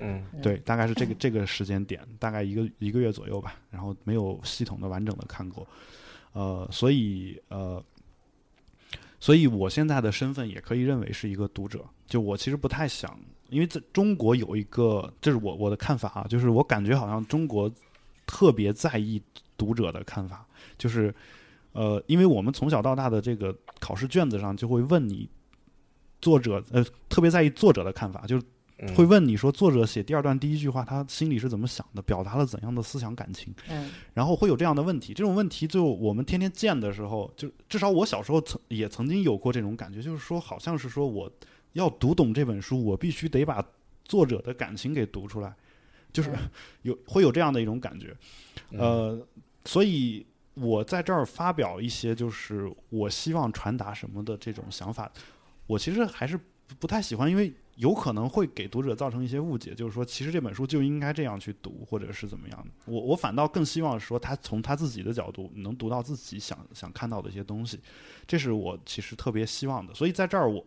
嗯，对，大概是这个 这个时间点，大概一个一个月左右吧，然后没有系统的完整的看过，呃，所以呃。所以，我现在的身份也可以认为是一个读者。就我其实不太想，因为在中国有一个，这是我我的看法啊，就是我感觉好像中国特别在意读者的看法，就是呃，因为我们从小到大的这个考试卷子上就会问你作者，呃，特别在意作者的看法，就是。会问你说，作者写第二段第一句话，他心里是怎么想的，表达了怎样的思想感情？嗯，然后会有这样的问题。这种问题，就我们天天见的时候，就至少我小时候曾也曾经有过这种感觉，就是说，好像是说我要读懂这本书，我必须得把作者的感情给读出来，就是 有会有这样的一种感觉，呃，所以我在这儿发表一些就是我希望传达什么的这种想法，我其实还是不太喜欢，因为。有可能会给读者造成一些误解，就是说，其实这本书就应该这样去读，或者是怎么样的。我我反倒更希望说，他从他自己的角度能读到自己想想看到的一些东西，这是我其实特别希望的。所以在这儿，我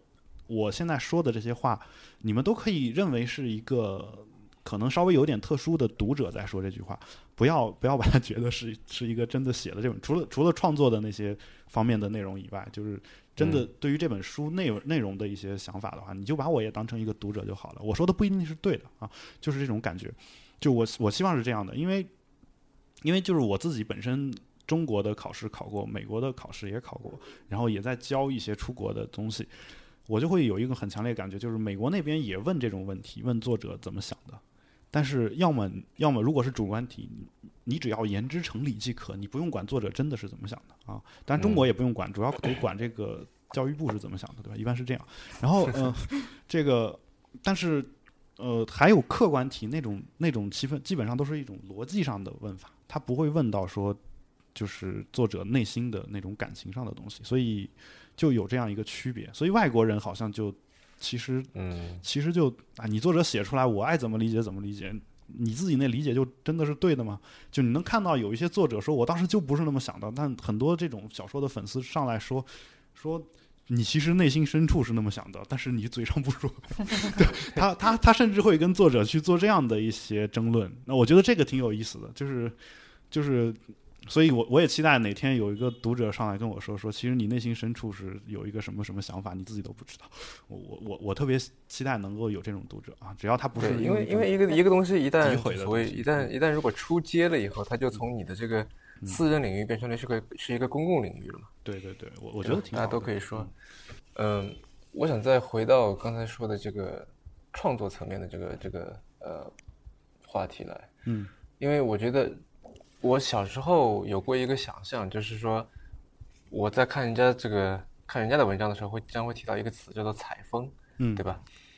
我现在说的这些话，你们都可以认为是一个可能稍微有点特殊的读者在说这句话，不要不要把它觉得是是一个真的写的这种，除了除了创作的那些方面的内容以外，就是。真的，对于这本书内容内容的一些想法的话，你就把我也当成一个读者就好了。我说的不一定是对的啊，就是这种感觉。就我我希望是这样的，因为因为就是我自己本身中国的考试考过，美国的考试也考过，然后也在教一些出国的东西，我就会有一个很强烈感觉，就是美国那边也问这种问题，问作者怎么想的。但是要么要么如果是主观题，你只要言之成理即可，你不用管作者真的是怎么想的啊。当然中国也不用管，主要得管这个教育部是怎么想的，对吧？一般是这样。然后嗯，这个但是呃还有客观题那种那种气氛，基本上都是一种逻辑上的问法，他不会问到说就是作者内心的那种感情上的东西，所以就有这样一个区别。所以外国人好像就。其实，嗯，其实就啊，你作者写出来，我爱怎么理解怎么理解，你自己那理解就真的是对的吗？就你能看到有一些作者说，我当时就不是那么想的，但很多这种小说的粉丝上来说，说你其实内心深处是那么想的，但是你嘴上不说。对他，他，他甚至会跟作者去做这样的一些争论。那我觉得这个挺有意思的，就是，就是。所以，我我也期待哪天有一个读者上来跟我说说，其实你内心深处是有一个什么什么想法，你自己都不知道。我我我我特别期待能够有这种读者啊，只要他不是因为因为一个一个东西一旦所谓一旦一旦如果出街了以后，他就从你的这个私人领域变成了是个是一个公共领域了嘛？对对对，我我觉得大家都可以说。嗯，我想再回到刚才说的这个创作层面的这个这个呃话题来。嗯，因为我觉得。我小时候有过一个想象，就是说，我在看人家这个看人家的文章的时候，会经常会提到一个词，叫做采风，嗯，对吧？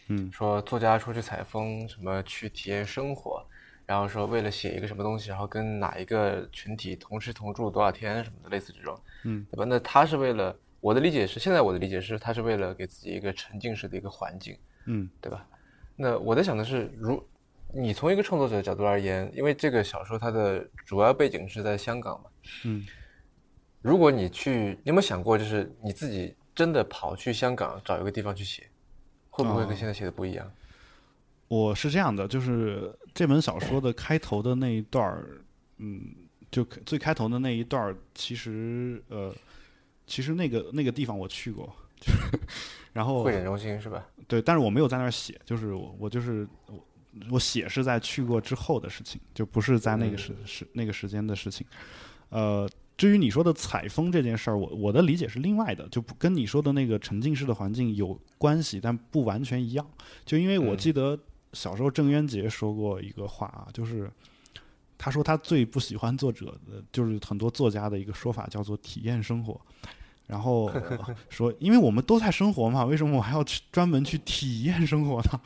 嗯，说作家出去采风，什么去体验生活，然后说为了写一个什么东西，然后跟哪一个群体同吃同住多少天什么的，类似这种，嗯，对吧？那他是为了我的理解是，现在我的理解是，他是为了给自己一个沉浸式的一个环境，嗯，对吧？那我在想的是，如你从一个创作者的角度而言，因为这个小说它的主要背景是在香港嘛，嗯，如果你去，你有没有想过，就是你自己真的跑去香港找一个地方去写，会不会跟现在写的不一样？我是这样的，就是这本小说的开头的那一段儿，嗯，就最开头的那一段儿，其实呃，其实那个那个地方我去过，然后会展中心是吧？对，但是我没有在那儿写，就是我我就是我。我写是在去过之后的事情，就不是在那个时时那个时间的事情。呃，至于你说的采风这件事儿，我我的理解是另外的，就不跟你说的那个沉浸式的环境有关系，但不完全一样。就因为我记得小时候郑渊洁说过一个话啊，就是他说他最不喜欢作者的，就是很多作家的一个说法，叫做体验生活。然后 说，因为我们都在生活嘛，为什么我还要去专门去体验生活呢？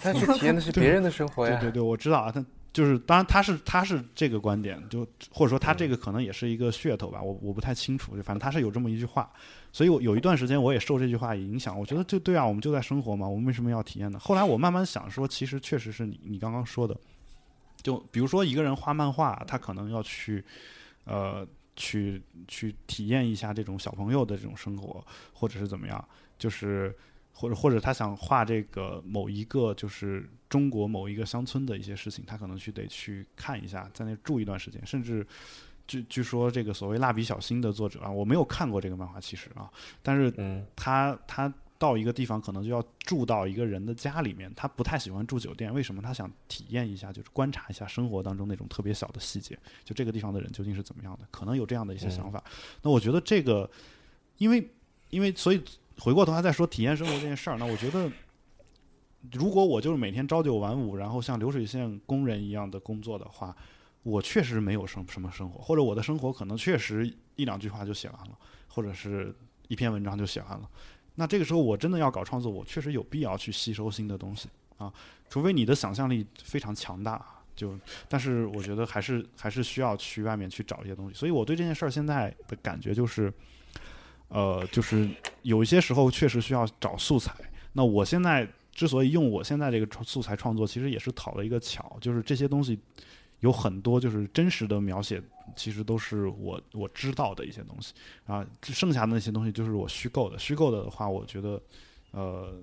他去体验的是别人的生活呀。对对对，我知道啊，他就是当然他是他是这个观点，就或者说他这个可能也是一个噱头吧，我我不太清楚，就反正他是有这么一句话，所以我有一段时间我也受这句话影响，我觉得就对啊，我们就在生活嘛，我们为什么要体验呢？后来我慢慢想说，其实确实是你你刚刚说的，就比如说一个人画漫画，他可能要去呃。去去体验一下这种小朋友的这种生活，或者是怎么样，就是或者或者他想画这个某一个就是中国某一个乡村的一些事情，他可能去得去看一下，在那住一段时间，甚至据据说这个所谓蜡笔小新的作者啊，我没有看过这个漫画，其实啊，但是他他。到一个地方可能就要住到一个人的家里面，他不太喜欢住酒店，为什么？他想体验一下，就是观察一下生活当中那种特别小的细节，就这个地方的人究竟是怎么样的，可能有这样的一些想法。那我觉得这个，因为因为所以回过头来再说体验生活这件事儿，那我觉得，如果我就是每天朝九晚五，然后像流水线工人一样的工作的话，我确实没有什什么生活，或者我的生活可能确实一两句话就写完了，或者是一篇文章就写完了。那这个时候我真的要搞创作，我确实有必要去吸收新的东西。啊，除非你的想象力非常强大，就但是我觉得还是还是需要去外面去找一些东西。所以我对这件事儿现在的感觉就是，呃，就是有一些时候确实需要找素材。那我现在之所以用我现在这个素材创作，其实也是讨了一个巧，就是这些东西有很多就是真实的描写，其实都是我我知道的一些东西啊，剩下的那些东西就是我虚构的。虚构的话，我觉得，呃，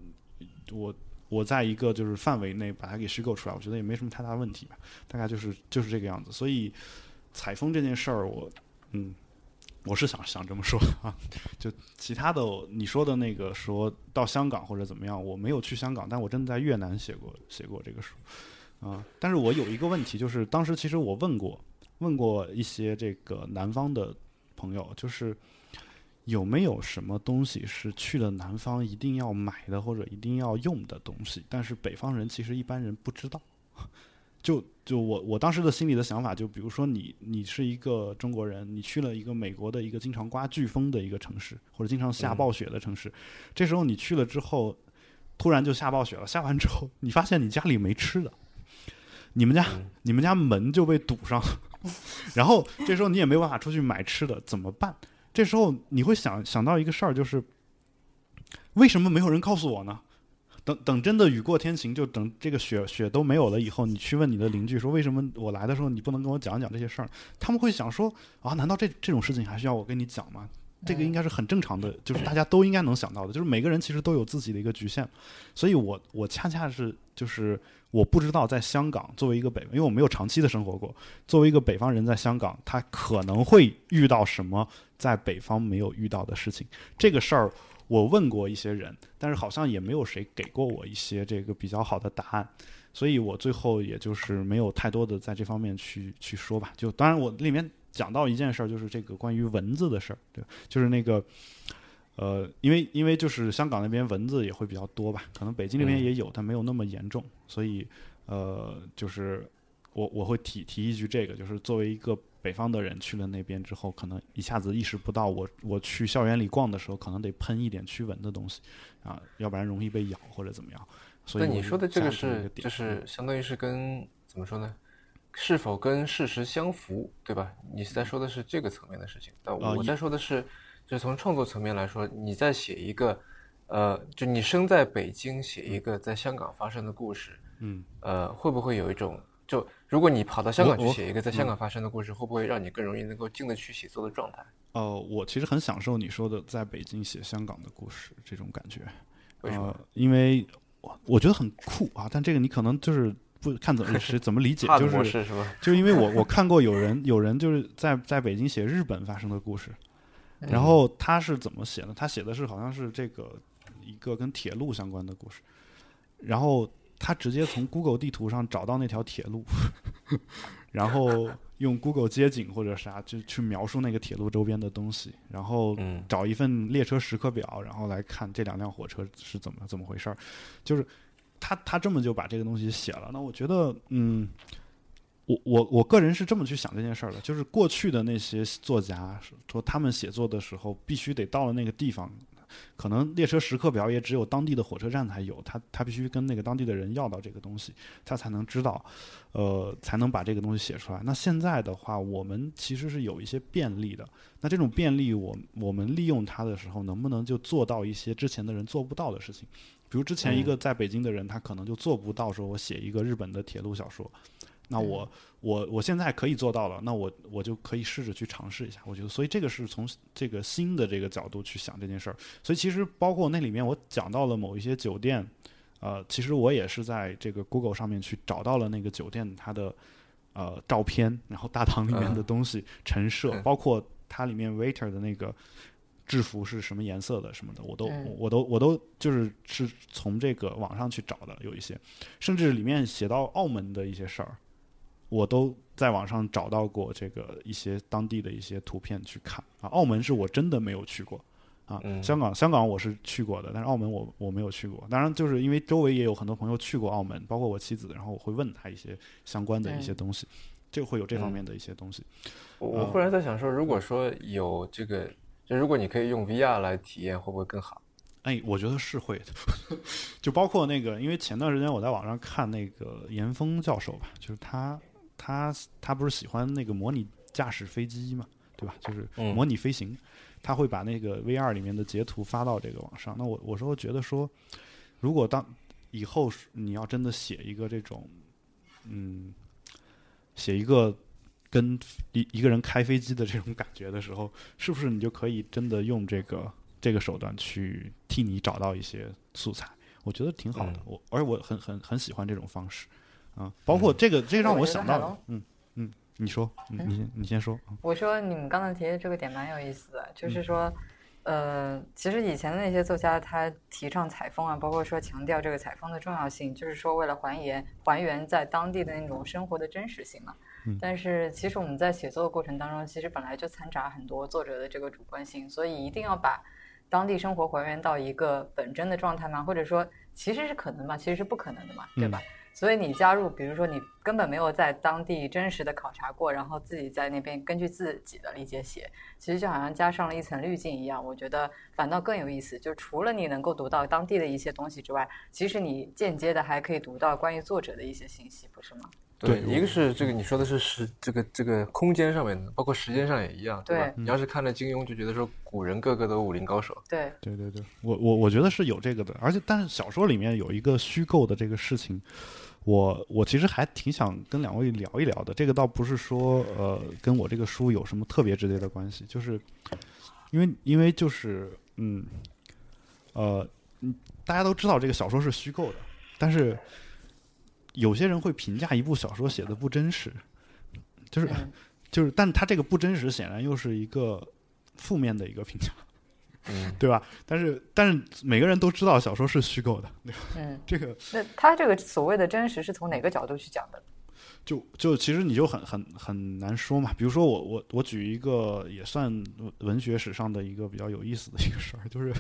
我我在一个就是范围内把它给虚构出来，我觉得也没什么太大问题吧。大概就是就是这个样子。所以采风这件事儿，我嗯。我是想想这么说啊，就其他的你说的那个说到香港或者怎么样，我没有去香港，但我真的在越南写过写过这个书，啊，但是我有一个问题，就是当时其实我问过问过一些这个南方的朋友，就是有没有什么东西是去了南方一定要买的或者一定要用的东西，但是北方人其实一般人不知道。就就我我当时的心里的想法，就比如说你你是一个中国人，你去了一个美国的一个经常刮飓风的一个城市，或者经常下暴雪的城市，这时候你去了之后，突然就下暴雪了，下完之后你发现你家里没吃的，你们家你们家门就被堵上，然后这时候你也没有办法出去买吃的，怎么办？这时候你会想想到一个事儿，就是为什么没有人告诉我呢？等等，真的雨过天晴，就等这个雪雪都没有了以后，你去问你的邻居说，为什么我来的时候你不能跟我讲讲这些事儿？他们会想说啊，难道这这种事情还需要我跟你讲吗？这个应该是很正常的，就是 大家都应该能想到的，就是每个人其实都有自己的一个局限。所以我我恰恰是就是我不知道在香港作为一个北，因为我没有长期的生活过，作为一个北方人在香港，他可能会遇到什么在北方没有遇到的事情，这个事儿。我问过一些人，但是好像也没有谁给过我一些这个比较好的答案，所以我最后也就是没有太多的在这方面去去说吧。就当然我里面讲到一件事儿，就是这个关于蚊子的事儿，对，就是那个，呃，因为因为就是香港那边蚊子也会比较多吧，可能北京那边也有，但没有那么严重，所以呃，就是我我会提提一句这个，就是作为一个。北方的人去了那边之后，可能一下子意识不到，我我去校园里逛的时候，可能得喷一点驱蚊的东西，啊，要不然容易被咬或者怎么样。所以你说的这个是，就是相当于是跟怎么说呢？是否跟事实相符，对吧？你在说的是这个层面的事情。但我在说的是，就从创作层面来说，你在写一个，呃，就你生在北京写一个在香港发生的故事，嗯，呃，会不会有一种？就如果你跑到香港去写一个在香港发生的故事，会不会让你更容易能够进得去写作的状态？呃，我其实很享受你说的在北京写香港的故事这种感觉。为什么？因为我我觉得很酷啊！但这个你可能就是不看怎么是怎么理解，就是？就是因为我我看过有人有人就是在在北京写日本发生的故事，然后他是怎么写的？他写的是好像是这个一个跟铁路相关的故事，然后。他直接从 Google 地图上找到那条铁路，然后用 Google 街景或者啥就去描述那个铁路周边的东西，然后找一份列车时刻表，然后来看这两辆火车是怎么怎么回事儿。就是他他这么就把这个东西写了。那我觉得，嗯，我我我个人是这么去想这件事儿的，就是过去的那些作家说他们写作的时候必须得到了那个地方。可能列车时刻表也只有当地的火车站才有，他他必须跟那个当地的人要到这个东西，他才能知道，呃，才能把这个东西写出来。那现在的话，我们其实是有一些便利的。那这种便利，我我们利用它的时候，能不能就做到一些之前的人做不到的事情？比如之前一个在北京的人，他可能就做不到说我写一个日本的铁路小说。那我我我现在可以做到了，那我我就可以试着去尝试一下。我觉得，所以这个是从这个新的这个角度去想这件事儿。所以其实包括那里面我讲到了某一些酒店，呃，其实我也是在这个 Google 上面去找到了那个酒店它的呃照片，然后大堂里面的东西陈设，包括它里面 waiter 的那个制服是什么颜色的什么的，我都我都我都就是是从这个网上去找的，有一些，甚至里面写到澳门的一些事儿。我都在网上找到过这个一些当地的一些图片去看啊，澳门是我真的没有去过啊，香港香港我是去过的，但是澳门我我没有去过。当然，就是因为周围也有很多朋友去过澳门，包括我妻子，然后我会问他一些相关的一些东西，就会有这方面的一些东西。我我忽然在想说，如果说有这个，就如果你可以用 VR 来体验，会不会更好？哎，我觉得是会的，就包括那个，因为前段时间我在网上看那个严峰教授吧，就是他他他不是喜欢那个模拟驾驶飞机嘛，对吧？就是模拟飞行，他会把那个 VR 里面的截图发到这个网上。那我我说觉得说，如果当以后你要真的写一个这种，嗯，写一个跟一一个人开飞机的这种感觉的时候，是不是你就可以真的用这个？这个手段去替你找到一些素材，我觉得挺好的。我而且我很很很喜欢这种方式，啊，包括这个，这让我想到了，嗯嗯，你说，你你先说。我说你们刚才提的这个点蛮有意思的，就是说，呃，其实以前的那些作家他提倡采风啊，包括说强调这个采风的重要性，就是说为了还原还原在当地的那种生活的真实性嘛。但是其实我们在写作的过程当中，其实本来就掺杂很多作者的这个主观性，所以一定要把。当地生活还原到一个本真的状态吗？或者说，其实是可能吗？其实是不可能的嘛，对吧？所以你加入，比如说你根本没有在当地真实的考察过，然后自己在那边根据自己的理解写，其实就好像加上了一层滤镜一样。我觉得反倒更有意思。就除了你能够读到当地的一些东西之外，其实你间接的还可以读到关于作者的一些信息，不是吗？对，一个是这个你说的是时这个这个空间上面的，包括时间上也一样，对吧？你要是看了金庸，就觉得说古人个个都武林高手。对，对对对，我我我觉得是有这个的，而且但是小说里面有一个虚构的这个事情，我我其实还挺想跟两位聊一聊的。这个倒不是说呃跟我这个书有什么特别直接的关系，就是因为因为就是嗯呃嗯大家都知道这个小说是虚构的，但是。有些人会评价一部小说写的不真实，就是，就是，但他这个不真实显然又是一个负面的一个评价，嗯，对吧？但是，但是每个人都知道小说是虚构的，嗯，这个，那他这个所谓的真实是从哪个角度去讲的？就就其实你就很很很难说嘛。比如说我我我举一个也算文学史上的一个比较有意思的一个事儿，就是。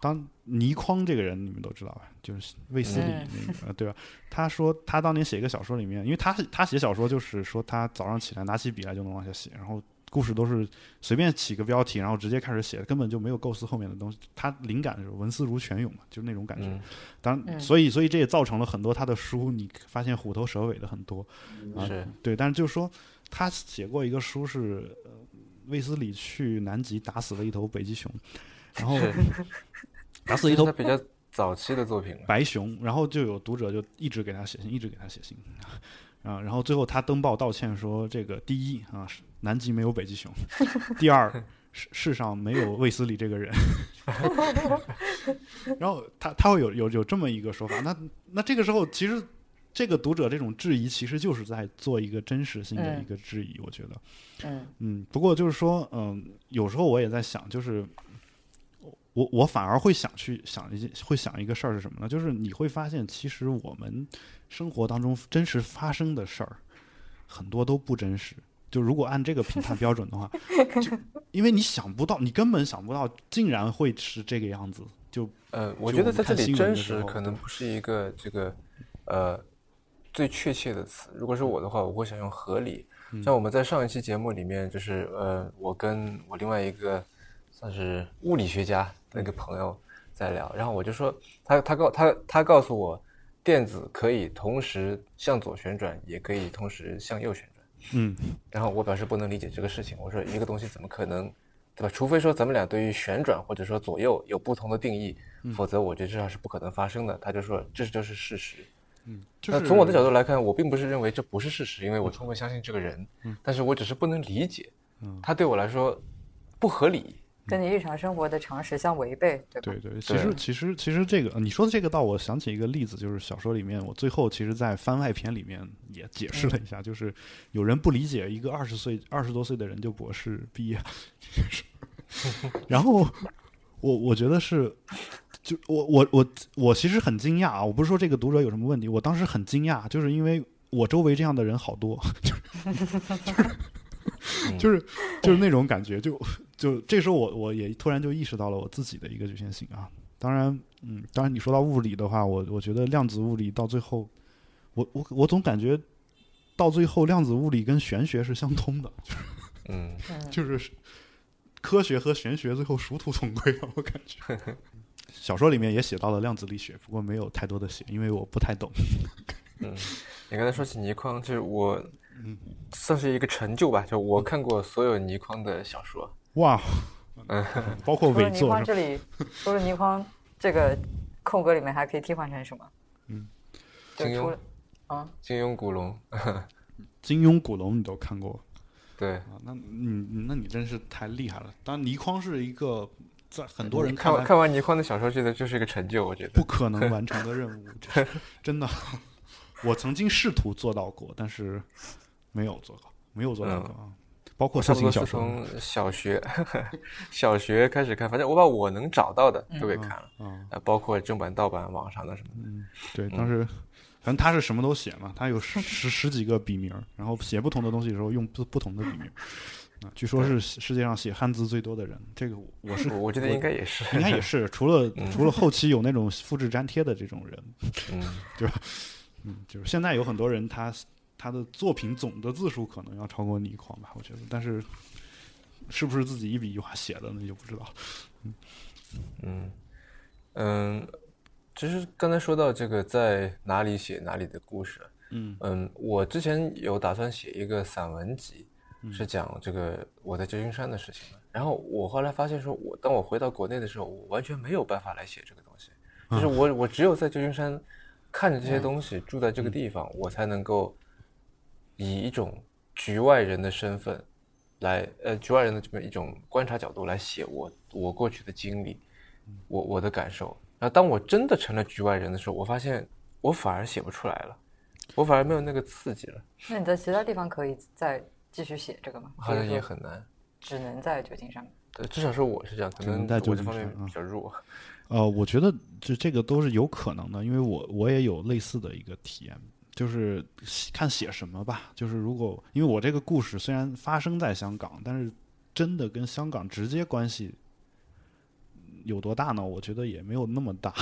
当倪匡这个人你们都知道吧？就是卫斯理那个，对吧？他说他当年写一个小说里面，因为他他写小说就是说他早上起来拿起笔来就能往下写，然后故事都是随便起个标题，然后直接开始写，根本就没有构思后面的东西。他灵感是文思如泉涌嘛，就是那种感觉。当所以所以这也造成了很多他的书，你发现虎头蛇尾的很多。啊对，但是就是说他写过一个书是卫斯理去南极打死了一头北极熊。然后打死一头比较早期的作品白熊，然后就有读者就一直给他写信，一直给他写信。啊，然后最后他登报道歉说：“这个第一啊，南极没有北极熊；第二，世世上没有卫斯理这个人。”然后他他会有有有这么一个说法，那那这个时候其实这个读者这种质疑，其实就是在做一个真实性的一个质疑，我觉得，嗯。嗯，不过就是说，嗯，有时候我也在想，就是。我我反而会想去想一件，会想一个事儿是什么呢？就是你会发现，其实我们生活当中真实发生的事儿很多都不真实。就如果按这个评判标准的话，就 因为你想不到，你根本想不到，竟然会是这个样子。就呃，我觉得在这里真实可能不是一个这个呃最确切的词。如果是我的话，我会想用合理。像我们在上一期节目里面，就是呃，我跟我另外一个算是物理学家。那个朋友在聊，然后我就说他他告他他告诉我，电子可以同时向左旋转，也可以同时向右旋转。嗯，然后我表示不能理解这个事情。我说一个东西怎么可能，对吧？除非说咱们俩对于旋转或者说左右有不同的定义，否则我觉得这样是不可能发生的。他就说这就是事实。嗯，那从我的角度来看，我并不是认为这不是事实，因为我充分相信这个人。嗯，但是我只是不能理解，嗯他对我来说不合理。跟你日常生活的常识相违背，对吧？对对，其实其实其实这个你说的这个，倒我想起一个例子，就是小说里面，我最后其实，在番外篇里面也解释了一下，就是有人不理解一个二十岁二十多岁的人就博士毕业，然后我我觉得是，就我我我我其实很惊讶啊！我不是说这个读者有什么问题，我当时很惊讶，就是因为我周围这样的人好多，就是 就是那种感觉就。就这时候，我我也突然就意识到了我自己的一个局限性啊。当然，嗯，当然你说到物理的话，我我觉得量子物理到最后，我我我总感觉到最后，量子物理跟玄学是相通的，就是嗯，就是科学和玄学最后殊途同归啊，我感觉。小说里面也写到了量子力学，不过没有太多的写，因为我不太懂。嗯，你刚才说起倪匡，就是我，嗯算是一个成就吧，就我看过所有倪匡的小说。哇，嗯，包括伪作。倪匡这里，除了倪匡这个空格里面还可以替换成什么？嗯，金庸啊，金庸、古龙，金庸、古龙你都看过？对啊，那你那你真是太厉害了。当然，倪匡是一个在很多人看完看完倪匡的小说，觉得就是一个成就，我觉得不可能完成的任务，真的。我曾经试图做到过，但是没有做到，没有做到过啊。包括差不多是从小学小学开始看，反正我把我能找到的都给看了，啊，包括正版、盗版、网上的什么的。对，当时反正他是什么都写嘛，他有十十十几个笔名，然后写不同的东西的时候用不不同的笔名。啊，据说是世界上写汉字最多的人，这个我是我觉得应该也是，应该也是，除了除了后期有那种复制粘贴的这种人，嗯，对吧？嗯，就是现在有很多人，他他的作品总的字数可能要超过倪匡吧，我觉得，但是是不是自己一笔一画写的，那就不知道。嗯嗯嗯，其实刚才说到这个，在哪里写哪里的故事，嗯嗯，我之前有打算写一个散文集，是讲这个我在旧金山的事情的。然后我后来发现，说我当我回到国内的时候，我完全没有办法来写这个东西，就是我我只有在旧金山。看着这些东西，住在这个地方，我才能够以一种局外人的身份来，呃，局外人的这么一种观察角度来写我我过去的经历，我我的感受。然后当我真的成了局外人的时候，我发现我反而写不出来了，我反而没有那个刺激了。那你在其他地方可以再继续写这个吗？好像也很难，只能在酒精上面。对，至少是我是这样，可能在酒精方面比较弱。呃，我觉得这这个都是有可能的，因为我我也有类似的一个体验，就是看写什么吧。就是如果因为我这个故事虽然发生在香港，但是真的跟香港直接关系有多大呢？我觉得也没有那么大，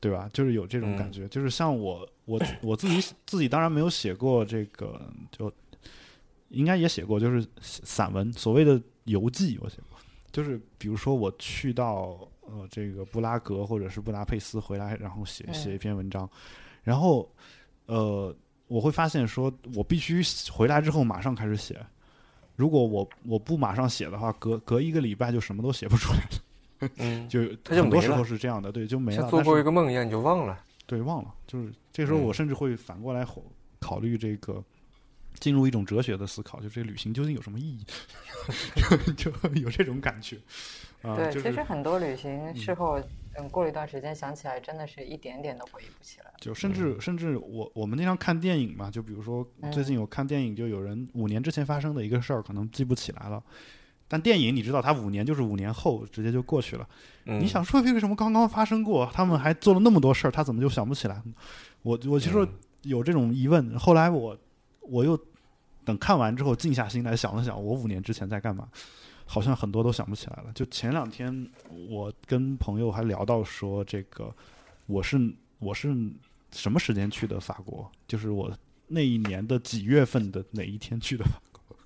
对吧？就是有这种感觉，就是像我我我自己自己当然没有写过这个，就应该也写过，就是散文，所谓的游记，我写过，就是比如说我去到。呃，这个布拉格或者是布达佩斯回来，然后写写一篇文章，然后呃，我会发现说，我必须回来之后马上开始写。如果我我不马上写的话，隔隔一个礼拜就什么都写不出来了。嗯，就很多时候是这样的，对，就没了。像做过一个梦一样，你就忘了。对，忘了。就是这时候，我甚至会反过来考虑这个，进入一种哲学的思考，就这旅行究竟有什么意义？就有这种感觉。对，其实很多旅行事后，嗯，过了一段时间想起来，真的是一点点都回忆不起来。就甚至甚至我我们经常看电影嘛，就比如说最近有看电影，就有人五年之前发生的一个事儿，可能记不起来了。但电影你知道，它五年就是五年后，直接就过去了。你想说为什么刚刚发生过，他们还做了那么多事儿，他怎么就想不起来？我我其实有这种疑问。后来我我又等看完之后，静下心来想了想，我五年之前在干嘛。好像很多都想不起来了。就前两天，我跟朋友还聊到说，这个我是我是什么时间去的法国？就是我那一年的几月份的哪一天去的法国？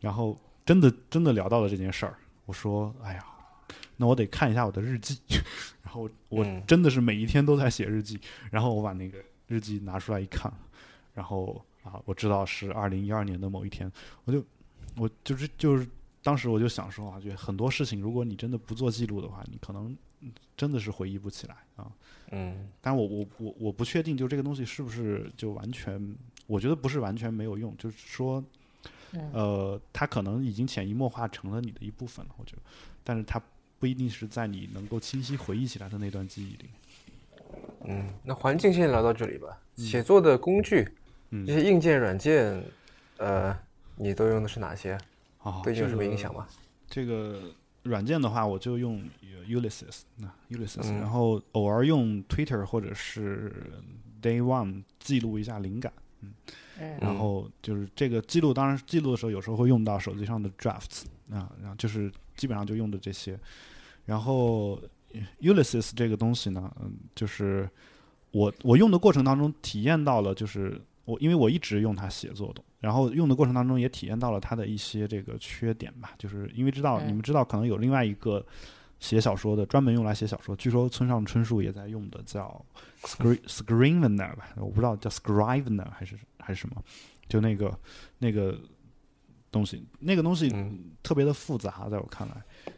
然后真的真的聊到了这件事儿。我说：“哎呀，那我得看一下我的日记。”然后我真的是每一天都在写日记。然后我把那个日记拿出来一看，然后啊，我知道是二零一二年的某一天。我就我就是就是。当时我就想说啊，就很多事情，如果你真的不做记录的话，你可能真的是回忆不起来啊。嗯，但我我我我不确定，就这个东西是不是就完全，我觉得不是完全没有用，就是说，呃，它可能已经潜移默化成了你的一部分了。我觉得，但是它不一定是在你能够清晰回忆起来的那段记忆里。嗯，那环境先聊到这里吧。写作的工具，这些硬件、软件，呃，你都用的是哪些？啊，对，有什么影响吗？这个软件的话，我就用 Ulysses，那 Ulysses，然后偶尔用 Twitter 或者是 Day One 记录一下灵感，嗯，然后就是这个记录，当然记录的时候有时候会用到手机上的 Drafts 啊，然后就是基本上就用的这些。然后 Ulysses 这个东西呢，嗯，就是我我用的过程当中体验到了，就是我因为我一直用它写作的。然后用的过程当中也体验到了它的一些这个缺点吧，就是因为知道你们知道可能有另外一个写小说的，专门用来写小说。据说村上春树也在用的，叫 Scrivener 吧，我不知道叫 Scrivener 还是还是什么，就那个那个东西，那个东西特别的复杂，在我看来。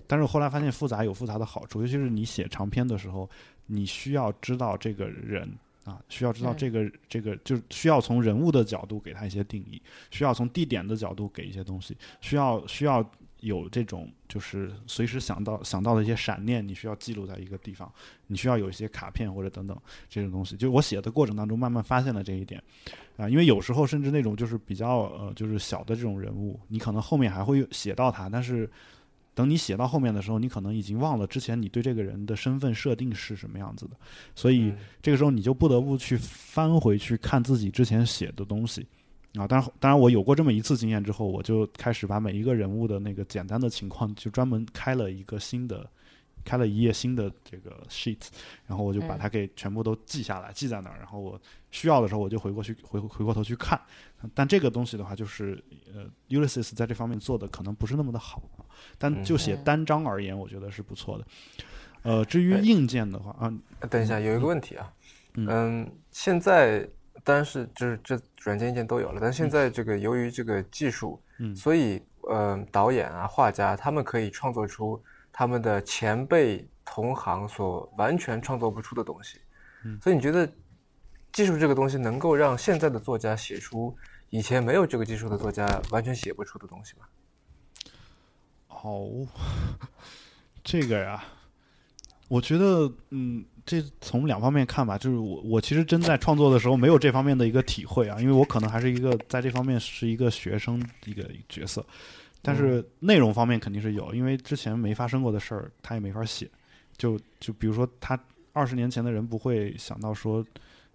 但是我后来发现复杂有复杂的好处，尤其是你写长篇的时候，你需要知道这个人啊，需要知道这个这个，就需要从人物的角度给他一些定义，需要从地点的角度给一些东西，需要需要有这种就是随时想到想到的一些闪念，你需要记录在一个地方，你需要有一些卡片或者等等这种东西。就我写的过程当中，慢慢发现了这一点啊，因为有时候甚至那种就是比较呃就是小的这种人物，你可能后面还会写到他，但是。等你写到后面的时候，你可能已经忘了之前你对这个人的身份设定是什么样子的，所以这个时候你就不得不去翻回去看自己之前写的东西啊。当然，当然我有过这么一次经验之后，我就开始把每一个人物的那个简单的情况，就专门开了一个新的。开了一页新的这个 sheet，然后我就把它给全部都记下来，记在那儿。然后我需要的时候，我就回过去回回过头去看。但这个东西的话，就是呃，Ulysses 在这方面做的可能不是那么的好，但就写单章而言，我觉得是不错的。呃，至于硬件的话啊，等一下有一个问题啊，嗯，现在当然是就是这软件硬件都有了，但现在这个由于这个技术，嗯，所以呃，导演啊、画家他们可以创作出。他们的前辈同行所完全创作不出的东西，嗯，所以你觉得技术这个东西能够让现在的作家写出以前没有这个技术的作家完全写不出的东西吗？哦，这个呀，我觉得，嗯，这从两方面看吧，就是我我其实真在创作的时候没有这方面的一个体会啊，因为我可能还是一个在这方面是一个学生一个角色。但是内容方面肯定是有，因为之前没发生过的事儿，他也没法写。就就比如说，他二十年前的人不会想到说，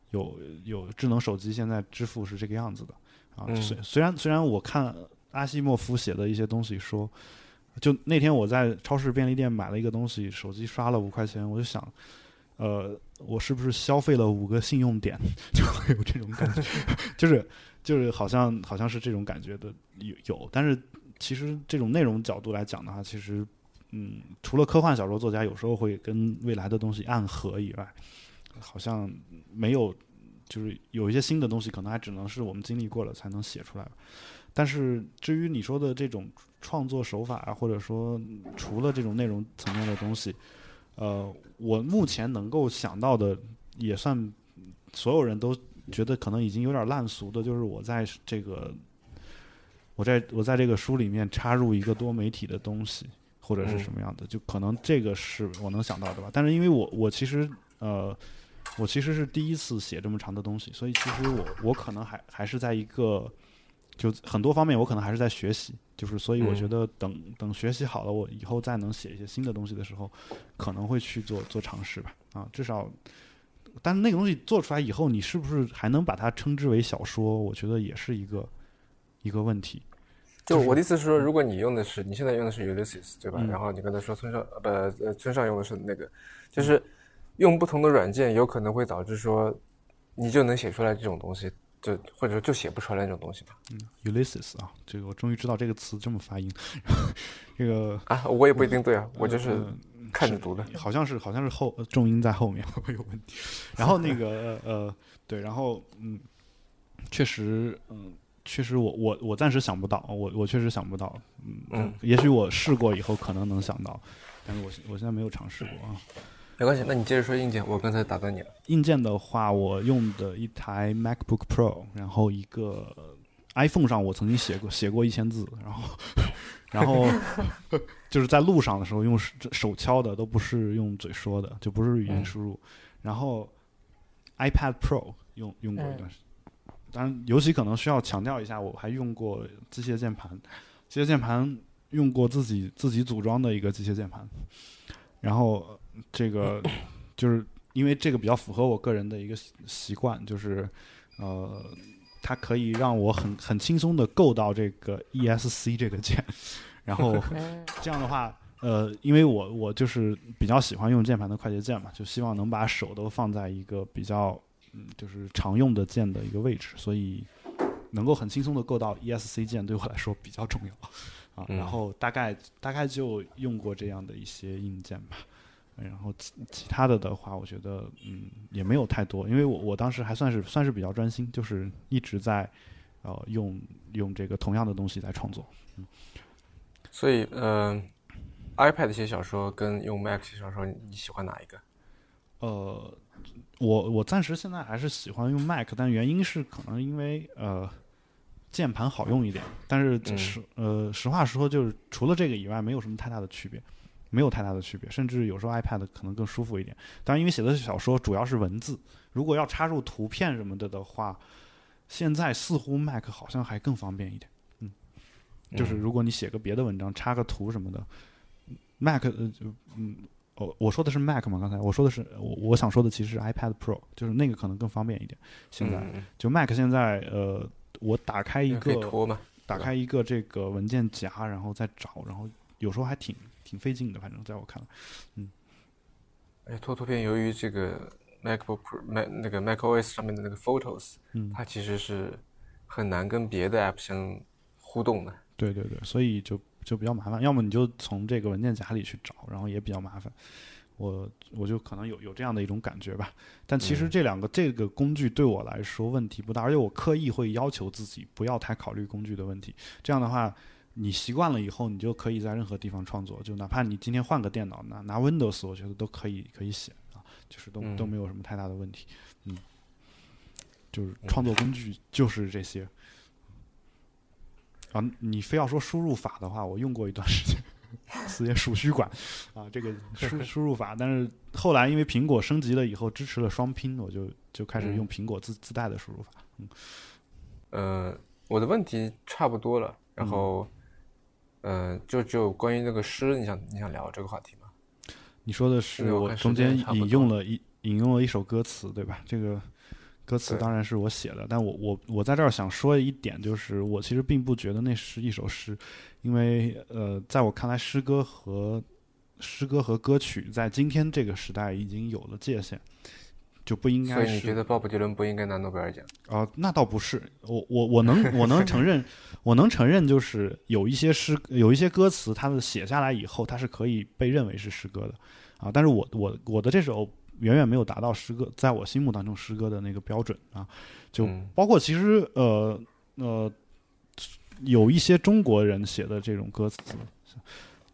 有有智能手机现在支付是这个样子的啊。虽虽然虽然我看阿西莫夫写的一些东西说，就那天我在超市便利店买了一个东西，手机刷了五块钱，我就想，呃，我是不是消费了五个信用点，就会有这种感觉，就是就是好像好像是这种感觉的有有，但是。其实这种内容角度来讲的话，其实，嗯，除了科幻小说作家有时候会跟未来的东西暗合以外，好像没有，就是有一些新的东西，可能还只能是我们经历过了才能写出来。但是至于你说的这种创作手法啊，或者说除了这种内容层面的东西，呃，我目前能够想到的，也算所有人都觉得可能已经有点烂俗的，就是我在这个。我在我在这个书里面插入一个多媒体的东西，或者是什么样的，就可能这个是我能想到的吧。但是因为我我其实呃，我其实是第一次写这么长的东西，所以其实我我可能还还是在一个就很多方面我可能还是在学习，就是所以我觉得等等学习好了，我以后再能写一些新的东西的时候，可能会去做做尝试吧。啊，至少，但是那个东西做出来以后，你是不是还能把它称之为小说？我觉得也是一个一个问题。就我的意思是说，如果你用的是你现在用的是 Ulysses 对吧？然后你刚才说村上呃不呃村上用的是那个，就是用不同的软件，有可能会导致说你就能写出来这种东西，就或者说就写不出来那种东西吧。嗯，Ulysses 啊，这个我终于知道这个词这么发音。这个啊，我也不一定对啊，我就是看着读的。好像是好像是后重音在后面会 不会有问题？然后那个呃对，然后嗯，确实嗯。确实，我我我暂时想不到，我我确实想不到，嗯，也许我试过以后可能能想到，但是我我现在没有尝试过啊。没关系，那你接着说硬件，我刚才打断你了。硬件的话，我用的一台 MacBook Pro，然后一个 iPhone 上我曾经写过写过一千字，然后 然后 就是在路上的时候用手敲的，都不是用嘴说的，就不是语音输入。然后 iPad Pro 用用过一段时间。当然，尤其可能需要强调一下，我还用过机械键盘，机械键盘用过自己自己组装的一个机械键盘，然后这个 就是因为这个比较符合我个人的一个习惯，就是呃，它可以让我很很轻松的够到这个 ESC 这个键，然后 这样的话，呃，因为我我就是比较喜欢用键盘的快捷键嘛，就希望能把手都放在一个比较。嗯，就是常用的键的一个位置，所以能够很轻松的够到 ESC 键，对我来说比较重要。啊，然后大概大概就用过这样的一些硬件吧。然后其其他的的话，我觉得嗯也没有太多，因为我我当时还算是算是比较专心，就是一直在呃用用这个同样的东西在创作。嗯，所以呃，iPad 写小说跟用 Mac 写小说，你喜欢哪一个？呃，我我暂时现在还是喜欢用 Mac，但原因是可能因为呃键盘好用一点，但是实呃实话实说，就是除了这个以外，没有什么太大的区别。没有太大的区别，甚至有时候 iPad 可能更舒服一点。当然，因为写的小说主要是文字，如果要插入图片什么的的话，现在似乎 Mac 好像还更方便一点。嗯，就是如果你写个别的文章，插个图什么的，Mac 呃就嗯，哦，我说的是 Mac 嘛？刚才我说的是我我想说的其实是 iPad Pro，就是那个可能更方便一点。现在就 Mac 现在呃，我打开一个打开一个这个文件夹，然后再找，然后有时候还挺。挺费劲的，反正在我看来，嗯，而且拖图片由于这个 MacBook Mac 那个 macOS 上面的那个 Photos，嗯，它其实是很难跟别的 App 相互动的。对对对，所以就就比较麻烦。要么你就从这个文件夹里去找，然后也比较麻烦。我我就可能有有这样的一种感觉吧。但其实这两个这个工具对我来说问题不大，而且我刻意会要求自己不要太考虑工具的问题。这样的话。你习惯了以后，你就可以在任何地方创作，就哪怕你今天换个电脑，拿拿 Windows，我觉得都可以可以写啊，就是都都没有什么太大的问题，嗯，就是创作工具就是这些。啊，你非要说输入法的话，我用过一段时间，四页鼠须管啊，这个输 输入法，但是后来因为苹果升级了以后支持了双拼，我就就开始用苹果自自带的输入法。嗯，呃，我的问题差不多了，然后。嗯，就就关于那个诗，你想你想聊这个话题吗？你说的是我中间引用了一引用了一首歌词，对吧？这个歌词当然是我写的，但我我我在这儿想说一点，就是我其实并不觉得那是一首诗，因为呃，在我看来，诗歌和诗歌和歌曲在今天这个时代已经有了界限。就不应该。所以你觉得鲍勃迪伦不应该拿诺贝尔奖？啊，那倒不是。我我我能我能承认，我能承认，就是有一些诗，有一些歌词，它的写下来以后，它是可以被认为是诗歌的啊。但是我我我的这首远远没有达到诗歌，在我心目当中诗歌的那个标准啊。就包括其实呃呃，有一些中国人写的这种歌词，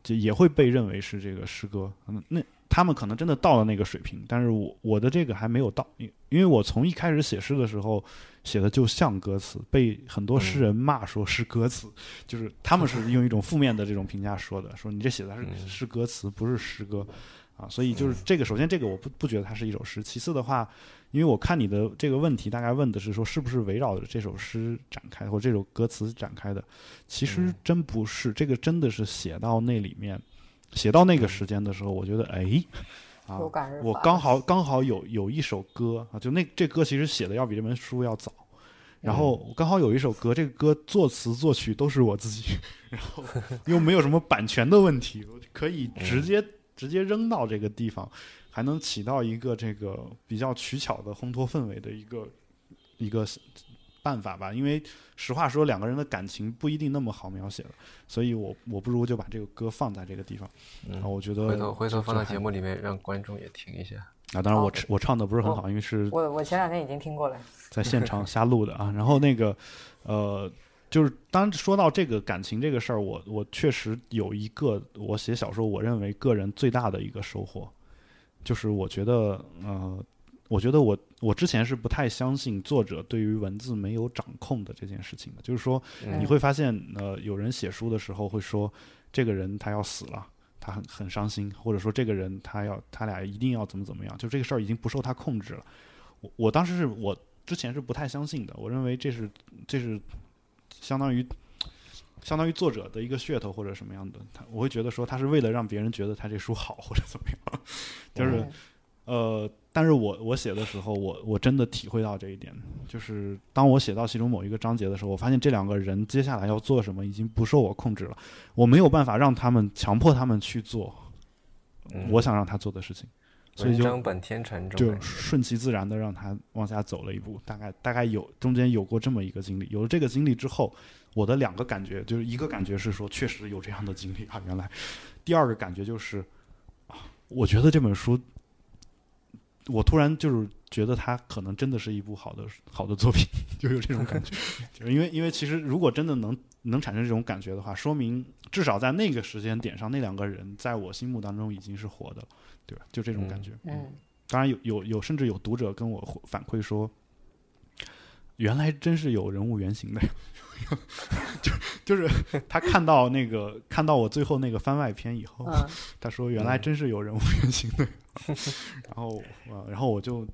就也会被认为是这个诗歌。嗯，那。他们可能真的到了那个水平，但是我我的这个还没有到，因因为我从一开始写诗的时候写的就像歌词，被很多诗人骂说是歌词，就是他们是用一种负面的这种评价说的，说你这写的是是歌词，不是诗歌，啊，所以就是这个，首先这个我不不觉得它是一首诗，其次的话，因为我看你的这个问题大概问的是说是不是围绕着这首诗展开或这首歌词展开的，其实真不是，这个真的是写到那里面。写到那个时间的时候，我觉得，哎，啊，我刚好刚好有有一首歌啊，就那这歌其实写的要比这本书要早，然后刚好有一首歌，这个歌作词作曲都是我自己，然后又没有什么版权的问题，可以直接直接扔到这个地方，还能起到一个这个比较取巧的烘托氛围的一个一个。办法吧，因为实话说，两个人的感情不一定那么好描写了，所以我我不如就把这个歌放在这个地方。嗯，我觉得回头回头放到节目里面，让观众也听一下。啊，当然我我唱的不是很好，因为是我我前两天已经听过了，在现场瞎录的啊。然后那个呃，就是当说到这个感情这个事儿，我我确实有一个我写小说，我认为个人最大的一个收获，就是我觉得呃。我觉得我我之前是不太相信作者对于文字没有掌控的这件事情的，就是说你会发现，呃，有人写书的时候会说，这个人他要死了，他很很伤心，或者说这个人他要他俩一定要怎么怎么样，就这个事儿已经不受他控制了。我我当时是我之前是不太相信的，我认为这是这是相当于相当于作者的一个噱头或者什么样的，他我会觉得说他是为了让别人觉得他这书好或者怎么样，就是呃。但是我我写的时候，我我真的体会到这一点，就是当我写到其中某一个章节的时候，我发现这两个人接下来要做什么已经不受我控制了，我没有办法让他们强迫他们去做我想让他做的事情，所以就本天成，就顺其自然的让他往下走了一步。大概大概有中间有过这么一个经历，有了这个经历之后，我的两个感觉就是一个感觉是说确实有这样的经历啊，原来。第二个感觉就是啊，我觉得这本书，我突然就是觉得它可能真的是一部好的好的作品，就有这种感觉。就是因为因为其实如果真的能。能产生这种感觉的话，说明至少在那个时间点上，那两个人在我心目当中已经是活的，对吧？就这种感觉。嗯。当然有有有，甚至有读者跟我反馈说，原来真是有人物原型的，就就是他看到那个看到我最后那个番外篇以后，他说原来真是有人物原型的。然后啊，然后我就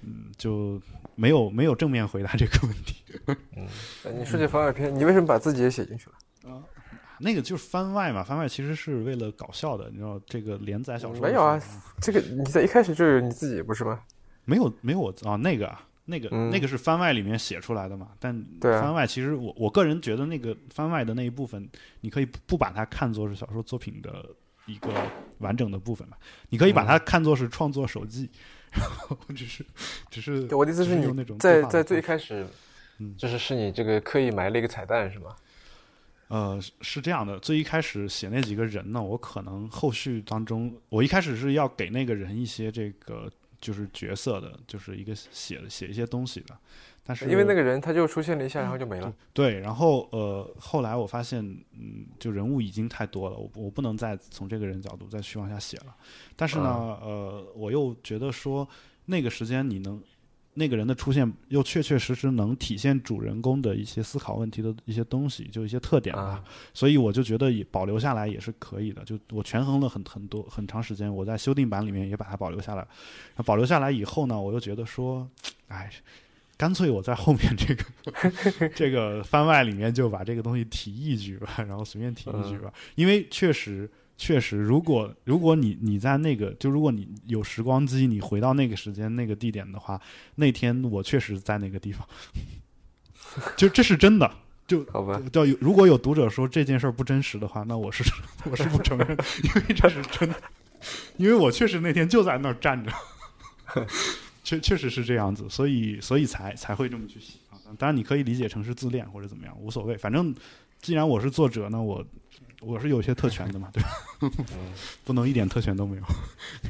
嗯就没有没有正面回答这个问题。嗯，你说起番外篇，你为什么把自己也写进去了？啊，那个就是番外嘛，番外其实是为了搞笑的，你知道这个连载小说没有啊？这个你在一开始就有你自己不是吗？没有没有我啊，那个啊那个那个是番外里面写出来的嘛？但番外其实我我个人觉得那个番外的那一部分，你可以不把它看作是小说作品的一个完整的部分嘛？你可以把它看作是创作手记，然后 只是只是我的意思是你在在最开始。就是是你这个刻意埋了一个彩蛋是吗？呃，是这样的，最一开始写那几个人呢，我可能后续当中，我一开始是要给那个人一些这个就是角色的，就是一个写写一些东西的，但是因为那个人他就出现了一下，然后就没了。对，然后呃，后来我发现，嗯，就人物已经太多了，我我不能再从这个人角度再去往下写了。但是呢，呃，我又觉得说那个时间你能。那个人的出现又确确实实能体现主人公的一些思考问题的一些东西，就一些特点吧。所以我就觉得也保留下来也是可以的。就我权衡了很很多很长时间，我在修订版里面也把它保留下来。那保留下来以后呢，我又觉得说，哎，干脆我在后面这个 这个番外里面就把这个东西提一句吧，然后随便提一句吧，因为确实。确实，如果如果你你在那个，就如果你有时光机，你回到那个时间、那个地点的话，那天我确实在那个地方，就这是真的。就好吧。叫有如果有读者说这件事儿不真实的话，那我是 我是不承认，因为这是真的，因为我确实那天就在那儿站着，确确实是这样子，所以所以才才会这么去写啊。当然，你可以理解成是自恋或者怎么样，无所谓。反正既然我是作者，那我。我是有些特权的嘛，对吧？不能一点特权都没有。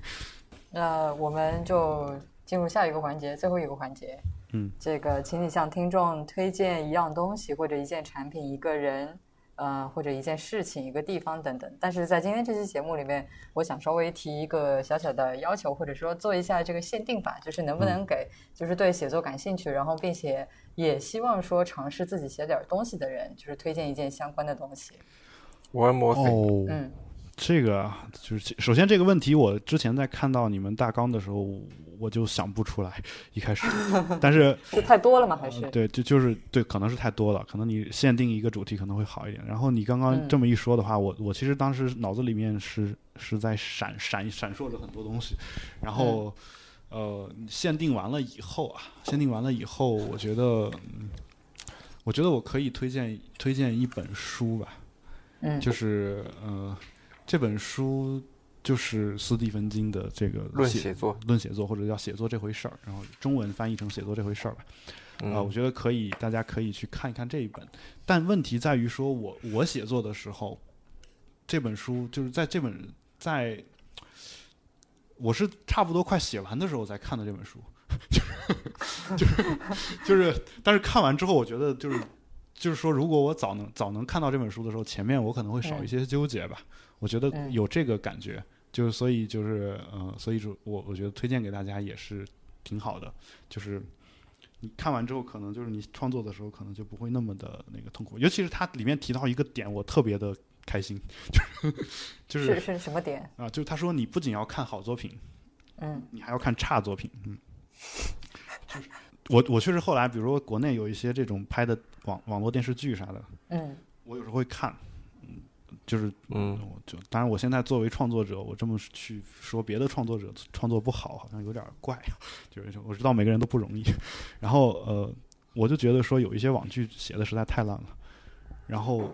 那我们就进入下一个环节，最后一个环节。嗯，这个，请你向听众推荐一样东西，或者一件产品、一个人，呃，或者一件事情、一个地方等等。但是在今天这期节目里面，我想稍微提一个小小的要求，或者说做一下这个限定吧，就是能不能给，就是对写作感兴趣，然后并且也希望说尝试自己写点东西的人，就是推荐一件相关的东西。One more thing，嗯，这个就是首先这个问题，我之前在看到你们大纲的时候，我就想不出来一开始，但是是太多了吗？还是对，就就是对，可能是太多了，可能你限定一个主题可能会好一点。然后你刚刚这么一说的话，我我其实当时脑子里面是是在闪闪闪烁着很多东西，然后呃，限定完了以后啊，限定完了以后，我觉得我觉得我可以推荐推荐一本书吧。就是呃，这本书就是斯蒂芬金的这个论写作，论写作或者叫写作这回事儿，然后中文翻译成写作这回事儿吧。啊，我觉得可以，大家可以去看一看这一本。但问题在于说，我我写作的时候，这本书就是在这本在，我是差不多快写完的时候才看的这本书，就是就是就是，但是看完之后，我觉得就是。就是说，如果我早能早能看到这本书的时候，前面我可能会少一些纠结吧。我觉得有这个感觉，就是所以就是呃，所以说我我觉得推荐给大家也是挺好的。就是你看完之后，可能就是你创作的时候，可能就不会那么的那个痛苦。尤其是它里面提到一个点，我特别的开心，就是就是是什么点啊？就是他说你不仅要看好作品，嗯，你还要看差作品，嗯。就是我我确实后来，比如说国内有一些这种拍的。网网络电视剧啥的，嗯，我有时候会看，嗯，就是，嗯，我就当然，我现在作为创作者，我这么去说别的创作者创作不好，好像有点怪，就是我知道每个人都不容易，然后呃，我就觉得说有一些网剧写的实在太烂了，然后，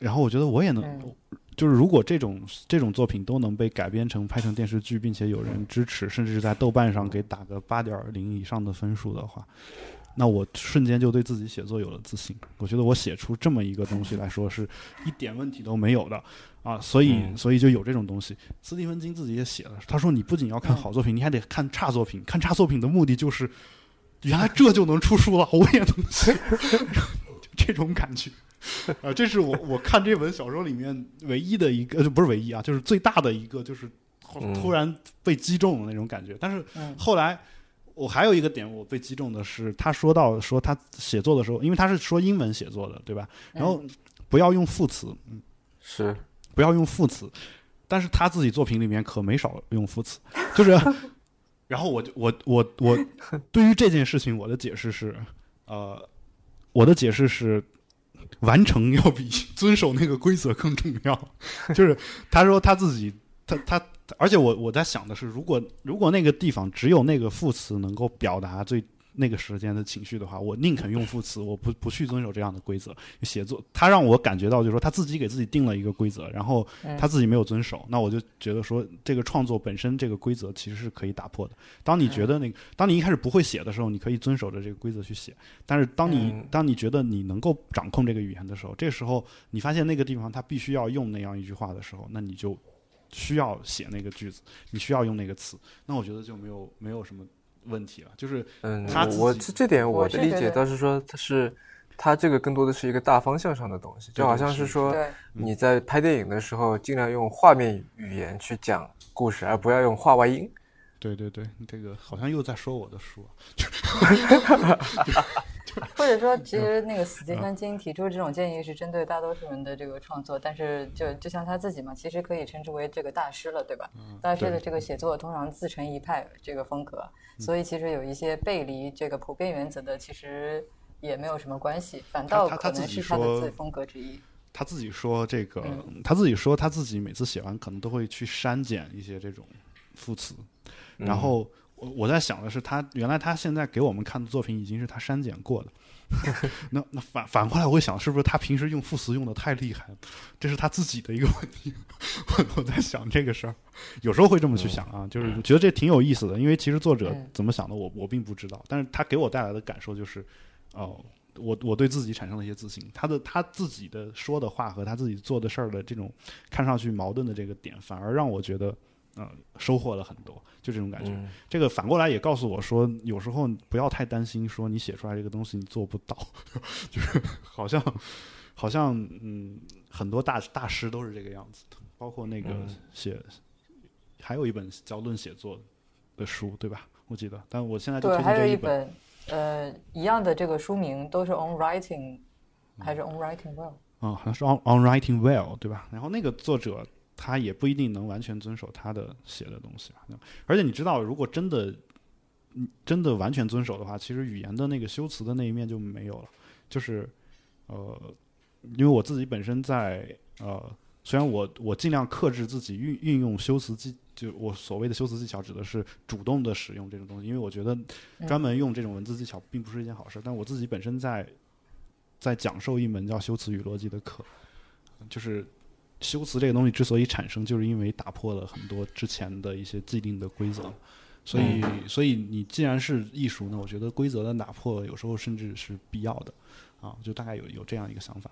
然后我觉得我也能，就是如果这种这种作品都能被改编成拍成电视剧，并且有人支持，甚至是在豆瓣上给打个八点零以上的分数的话，那我瞬间就对自己写作有了自信。我觉得我写出这么一个东西来说是一点问题都没有的啊，所以所以就有这种东西。斯蒂芬金自己也写了，他说你不仅要看好作品，你还得看差作品。看差作品的目的就是，原来这就能出书了，我也能写，这种感觉。啊，这是我我看这本小说里面唯一的一个，不是唯一啊，就是最大的一个，就是突然被击中的那种感觉。但是后来我还有一个点，我被击中的是，他说到说他写作的时候，因为他是说英文写作的，对吧？然后不要用副词，嗯，是不要用副词。但是他自己作品里面可没少用副词，就是。然后我就我我我对于这件事情，我的解释是，呃，我的解释是。完成要比遵守那个规则更重要，就是他说他自己，他他，而且我我在想的是，如果如果那个地方只有那个副词能够表达最。那个时间的情绪的话，我宁肯用副词，我不不去遵守这样的规则。写作他让我感觉到，就是说他自己给自己定了一个规则，然后他自己没有遵守，那我就觉得说，这个创作本身这个规则其实是可以打破的。当你觉得那个，当你一开始不会写的时候，你可以遵守着这个规则去写。但是当你当你觉得你能够掌控这个语言的时候，这时候你发现那个地方他必须要用那样一句话的时候，那你就需要写那个句子，你需要用那个词。那我觉得就没有没有什么。问题了，就是嗯，我这这点我的理解倒是说，它是它这个更多的是一个大方向上的东西，就好像是说你在拍电影的时候，尽量用画面语言去讲故事，而不要用画外音。对对对，这个好像又在说我的书。或者说，其实那个斯蒂芬金提出这种建议是针对大多数人的这个创作，但是就就像他自己嘛，其实可以称之为这个大师了，对吧？大师的这个写作通常自成一派这个风格，所以其实有一些背离这个普遍原则的，其实也没有什么关系，反倒可能是他的自风格之一。他自己说这个，他自己说他自己每次写完可能都会去删减一些这种副词，然后。我我在想的是，他原来他现在给我们看的作品已经是他删减过的，那那反反过来我会想，是不是他平时用副词用的太厉害了？这是他自己的一个问题。我在想这个事儿，有时候会这么去想啊，就是觉得这挺有意思的。因为其实作者怎么想的，我我并不知道，但是他给我带来的感受就是，哦，我我对自己产生了一些自信。他的他自己的说的话和他自己做的事儿的这种看上去矛盾的这个点，反而让我觉得。呃，收获了很多，就这种感觉。这个反过来也告诉我说，有时候不要太担心，说你写出来这个东西你做不到，就是好像好像嗯，很多大大师都是这个样子的，包括那个写还有一本叫《论写作》的书，对吧？我记得，但我现在对还有一本呃一样的这个书名都是 On Writing 还是 On Writing Well 啊，好像是 On On Writing Well 对吧？然后那个作者。他也不一定能完全遵守他的写的东西而且你知道，如果真的，真的完全遵守的话，其实语言的那个修辞的那一面就没有了。就是，呃，因为我自己本身在呃，虽然我我尽量克制自己运运用修辞技，就我所谓的修辞技巧，指的是主动的使用这种东西，因为我觉得专门用这种文字技巧并不是一件好事。但我自己本身在在讲授一门叫修辞与逻辑的课，就是。修辞这个东西之所以产生，就是因为打破了很多之前的一些既定的规则，所以，所以你既然是艺术呢，我觉得规则的打破有时候甚至是必要的，啊，就大概有有这样一个想法，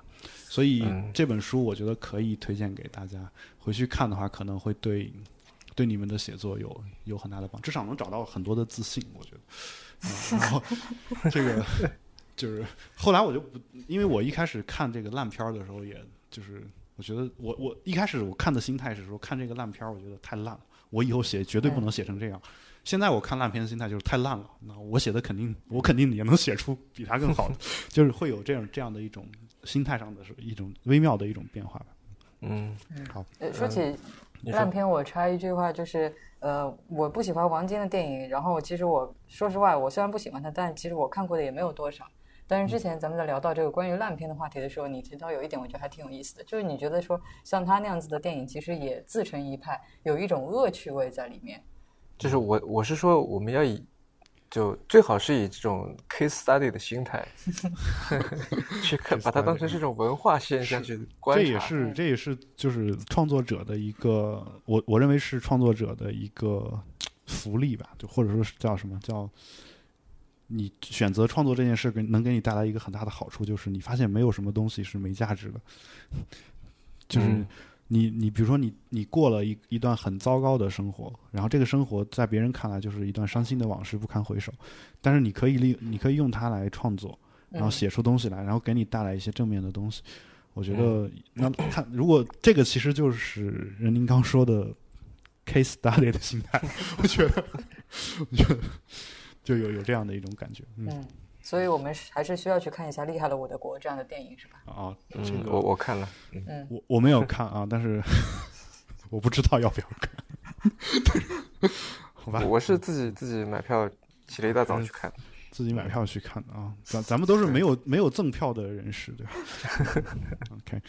所以这本书我觉得可以推荐给大家，回去看的话可能会对对你们的写作有有很大的帮，至少能找到很多的自信，我觉得，然后 这个就是后来我就不，因为我一开始看这个烂片儿的时候，也就是。我觉得我我一开始我看的心态是说看这个烂片儿，我觉得太烂了，我以后写绝对不能写成这样。现在我看烂片的心态就是太烂了，那我写的肯定我肯定也能写出比他更好的，就是会有这样这样的一种心态上的是一种微妙的一种变化吧。嗯，好。说起烂片，我插一句话，就是呃，我不喜欢王晶的电影，然后其实我说实话，我虽然不喜欢他，但其实我看过的也没有多少。但是之前咱们在聊到这个关于烂片的话题的时候，你提到有一点，我觉得还挺有意思的，就是你觉得说像他那样子的电影，其实也自成一派，有一种恶趣味在里面。就是我我是说，我们要以就最好是以这种 case study 的心态 去看，把它当成是一种文化现象去观察。这也是这也是就是创作者的一个，我我认为是创作者的一个福利吧，就或者说是叫什么叫你选择创作这件事，给能给你带来一个很大的好处，就是你发现没有什么东西是没价值的，就是。你你比如说你你过了一一段很糟糕的生活，然后这个生活在别人看来就是一段伤心的往事，不堪回首。但是你可以利你可以用它来创作，然后写出东西来，然后给你带来一些正面的东西。我觉得那看如果这个其实就是任宁刚说的 case study 的心态，我觉得我觉得就有有这样的一种感觉，嗯。所以我们还是需要去看一下《厉害了我的国》这样的电影，是吧？啊，嗯，我我看了，嗯，我我没有看啊，但是 我不知道要不要看。好吧，我是自己自己买票，起了一大早去看，自己买票去看的啊。咱咱们都是没有没有赠票的人士，对吧？OK。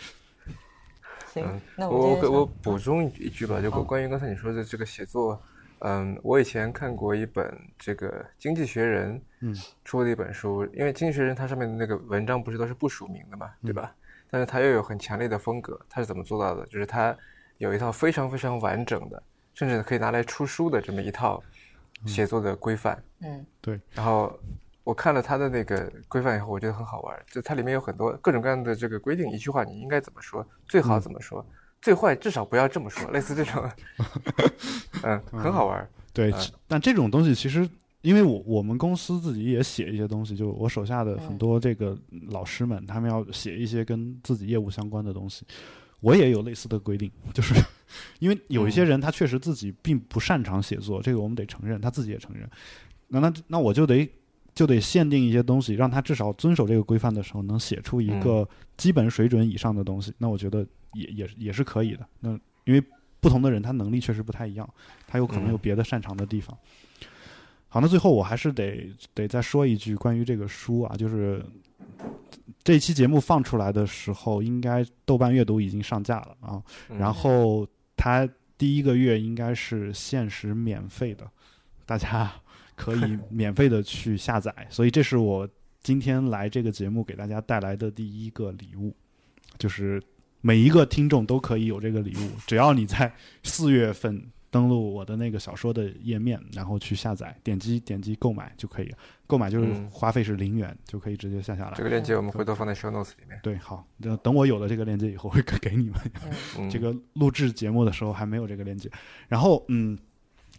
行，那我我我补充一句吧，就关于刚才你说的这个写作。嗯，我以前看过一本这个《经济学人》嗯出的一本书，因为《经济学人》它上面的那个文章不是都是不署名的嘛，对吧？但是它又有很强烈的风格，它是怎么做到的？就是它有一套非常非常完整的，甚至可以拿来出书的这么一套写作的规范。嗯，对。然后我看了他的那个规范以后，我觉得很好玩，就它里面有很多各种各样的这个规定，一句话你应该怎么说，最好怎么说。最坏至少不要这么说，类似这种，嗯，很好玩。对，但这种东西其实，因为我我们公司自己也写一些东西，就我手下的很多这个老师们，他们要写一些跟自己业务相关的东西，我也有类似的规定，就是因为有一些人他确实自己并不擅长写作，这个我们得承认，他自己也承认。那那那我就得就得限定一些东西，让他至少遵守这个规范的时候，能写出一个基本水准以上的东西。那我觉得。也也也是可以的。那因为不同的人，他能力确实不太一样，他有可能有别的擅长的地方。好，那最后我还是得得再说一句关于这个书啊，就是这期节目放出来的时候，应该豆瓣阅读已经上架了啊。然后它第一个月应该是限时免费的，大家 可以免费的去下载。所以这是我今天来这个节目给大家带来的第一个礼物，就是。每一个听众都可以有这个礼物，只要你在四月份登录我的那个小说的页面，然后去下载，点击点击购买就可以。购买就是花费是零元，就可以直接下下来。这个链接我们回头放在 show notes 里面。对，好，等等我有了这个链接以后会给你们。这个录制节目的时候还没有这个链接。然后，嗯，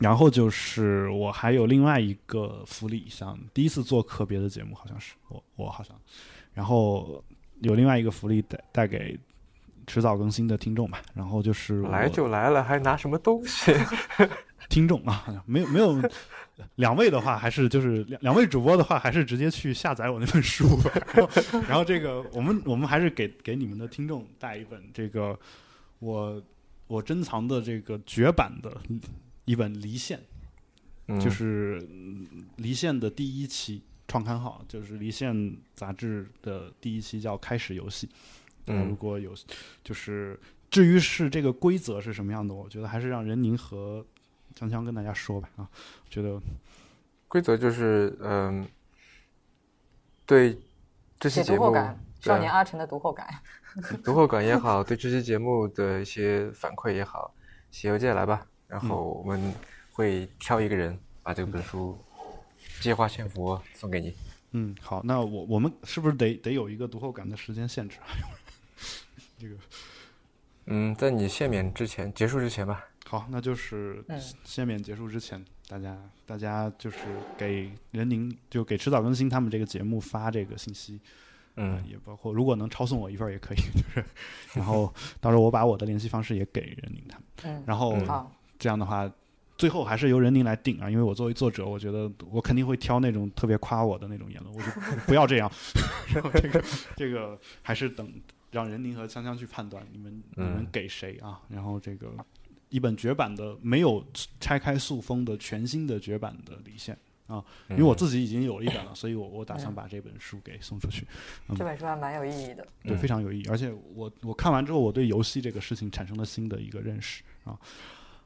然后就是我还有另外一个福利，像第一次做特别的节目，好像是我我好像，然后有另外一个福利带带给。迟早更新的听众吧，然后就是来就来了，还拿什么东西？听众啊，没有没有，两位的话还是就是两两位主播的话，还是直接去下载我那本书吧。然后这个我们我们还是给给你们的听众带一本这个我我珍藏的这个绝版的一本《离线》，就是《离线》的第一期创刊号，就是《离线》杂志的第一期叫《开始游戏》。嗯，如果有，就是至于是这个规则是什么样的，我觉得还是让任宁和江江跟大家说吧。啊，觉得规则就是嗯，对这期节目，少年阿成的读后感，读后感也好，对这期节目的一些反馈也好，写邮件来吧，然后我们会挑一个人把这本书借花献佛送给你。嗯，好，那我我们是不是得得有一个读后感的时间限制啊？这个，嗯，在你限免之前结束之前吧。好，那就是限免结束之前，大家大家就是给任宁就给迟早更新他们这个节目发这个信息，嗯，也包括如果能抄送我一份也可以，就是，然后到时候我把我的联系方式也给任宁他们，嗯，然后这样的话。最后还是由任宁来定啊，因为我作为作者，我觉得我肯定会挑那种特别夸我的那种言论，我就不要这样。然后这个这个还是等让任宁和香香去判断，你们你们给谁啊？然后这个一本绝版的、没有拆开塑封的全新的绝版的《离线》啊，因为我自己已经有了一本了，所以我我打算把这本书给送出去。这本书还蛮有意义的，对，非常有意义。而且我我看完之后，我对游戏这个事情产生了新的一个认识啊。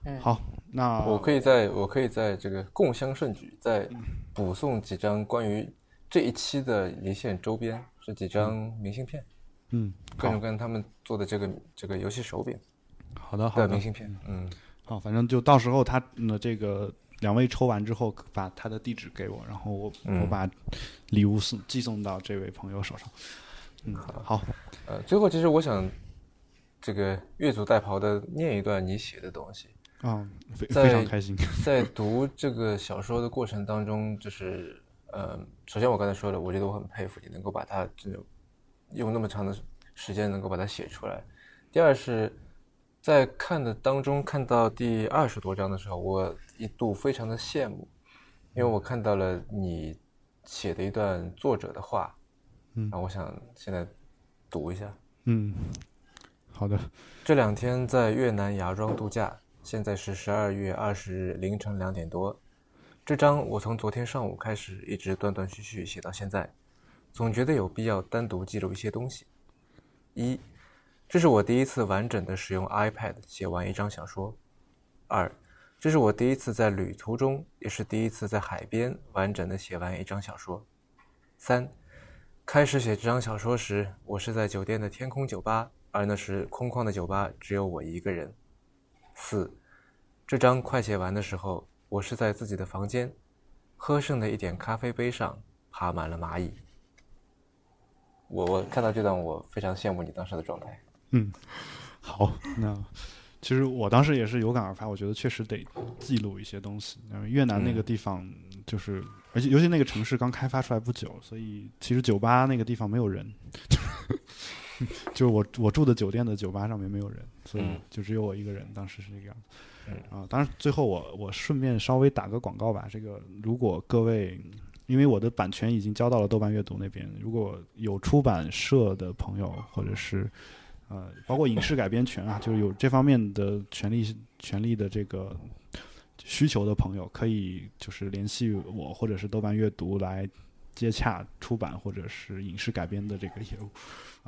嗯，好，那我可以在我可以在这个共襄盛举，再补送几张关于这一期的离线周边，是几张明信片，嗯，各种各样他们做的这个这个游戏手柄好的好的。的明，信片，嗯，好，反正就到时候他那这个两位抽完之后，把他的地址给我，然后我、嗯。我把礼物送寄送到这位朋友手上。嗯，好，呃，最后其实我想这个越俎代庖的念一段你写的东西。啊，非非常开心。在读这个小说的过程当中，就是呃，首先我刚才说了，我觉得我很佩服你能够把它这种用那么长的时间能够把它写出来。第二是在看的当中看到第二十多章的时候，我一度非常的羡慕，因为我看到了你写的一段作者的话，嗯然后我想现在读一下。嗯，好的，这两天在越南芽庄度假，现在是十二月二十日凌晨两点多。这章我从昨天上午开始，一直断断续续写到现在，总觉得有必要单独记录一些东西。一，这是我第一次完整的使用 iPad 写完一章小说。二，这是我第一次在旅途中，也是第一次在海边完整的写完一章小说。三，开始写这张小说时，我是在酒店的天空酒吧，而那时空旷的酒吧只有我一个人。四，这章快写完的时候，我是在自己的房间，喝剩的一点咖啡杯上爬满了蚂蚁。我我看到这段，我非常羡慕你当时的状态。嗯好，那其实我当时也是有感而发，我觉得确实得记录一些东西。越南那个地方就是，而且尤其那个城市刚开发出来不久，所以其实酒吧那个地方没有人，就是我我住的酒店的酒吧上面没有人，所以嗯就只有我一个人。当时是这个样子。嗯啊，当然最后我我顺便稍微打个广告吧，这个如果各位。因为我的版权已经交到了豆瓣阅读那边，如果有出版社的朋友，或者是呃，包括影视改编权啊，就是有这方面的权利权利的这个需求的朋友，可以就是联系我或者是豆瓣阅读来接洽出版或者是影视改编的这个业务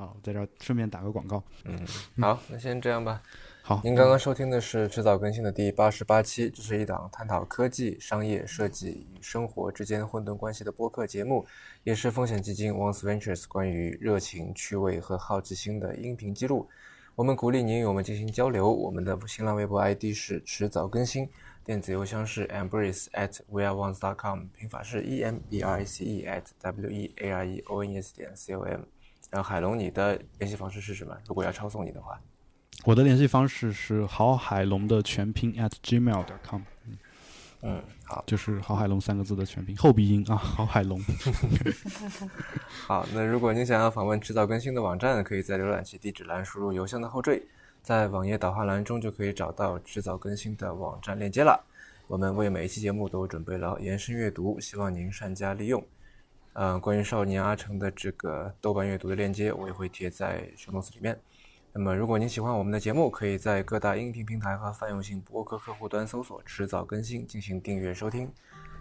啊，在这儿顺便打个广告。嗯，好，那先这样吧。好，您刚刚收听的是迟早更新的第八十八期，这是一档探讨科技、商业、设计与生活之间混沌关系的播客节目，也是风险基金 Once Ventures 关于热情、趣味和好奇心的音频记录。我们鼓励您与我们进行交流。我们的新浪微博 ID 是迟早更新，电子邮箱是 embrace at weareones.com，拼法是 e m b r a c e at w e a r e o n e s 点 c o m。然后海龙，你的联系方式是什么？如果要抄送你的话。我的联系方式是郝海龙的全拼 at gmail.com，嗯，好，就是郝海龙三个字的全拼，后鼻音啊，郝海龙。好，那如果您想要访问迟早更新的网站，可以在浏览器地址栏输入邮箱的后缀，在网页导航栏中就可以找到迟早更新的网站链接了。我们为每一期节目都准备了延伸阅读，希望您善加利用。嗯、关于少年阿成的这个豆瓣阅读的链接，我也会贴在 show notes 里面。那么，如果您喜欢我们的节目，可以在各大音频平台和泛用性播客客户端搜索“迟早更新”进行订阅收听。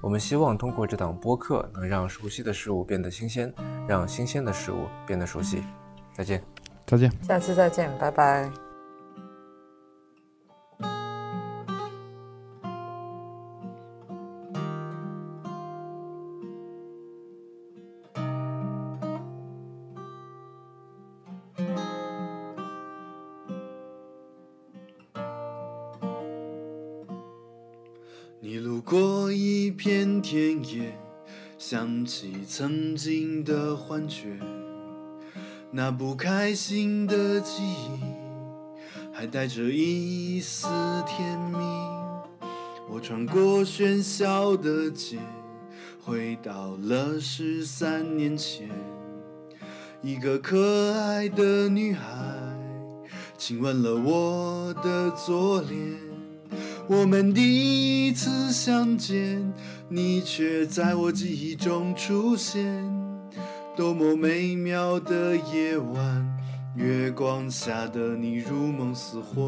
我们希望通过这档播客，能让熟悉的事物变得新鲜，让新鲜的事物变得熟悉。再见。再见。下次再见，拜拜。幻觉，那不开心的记忆，还带着一丝甜蜜。我穿过喧嚣的街，回到了十三年前，一个可爱的女孩亲吻了我的左脸。我们第一次相见，你却在我记忆中出现。多么美妙的夜晚，月光下的你如梦似幻。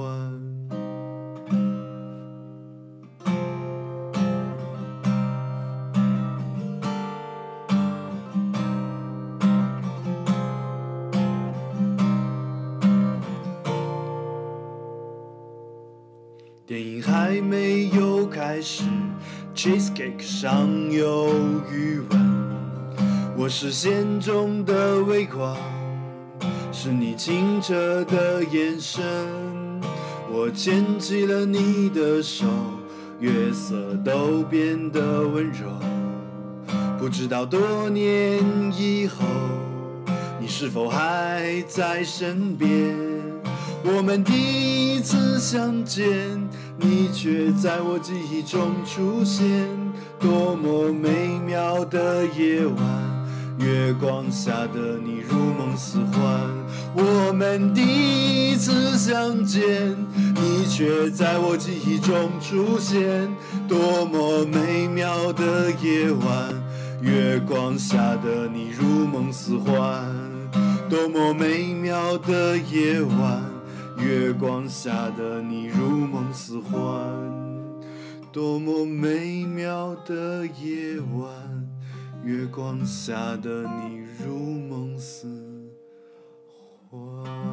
电影还没有开始，cheesecake 上有余温。我视线中的微光，是你清澈的眼神。我牵起了你的手，月色都变得温柔。不知道多年以后，你是否还在身边？我们第一次相见，你却在我记忆中出现，多么美妙的夜晚。月光下的你如梦似幻，我们第一次相见，你却在我记忆中出现，多么美妙的夜晚。月光下的你如梦似幻，多么美妙的夜晚。月光下的你如梦似幻，多么美妙的夜晚。月光下的你如梦似幻。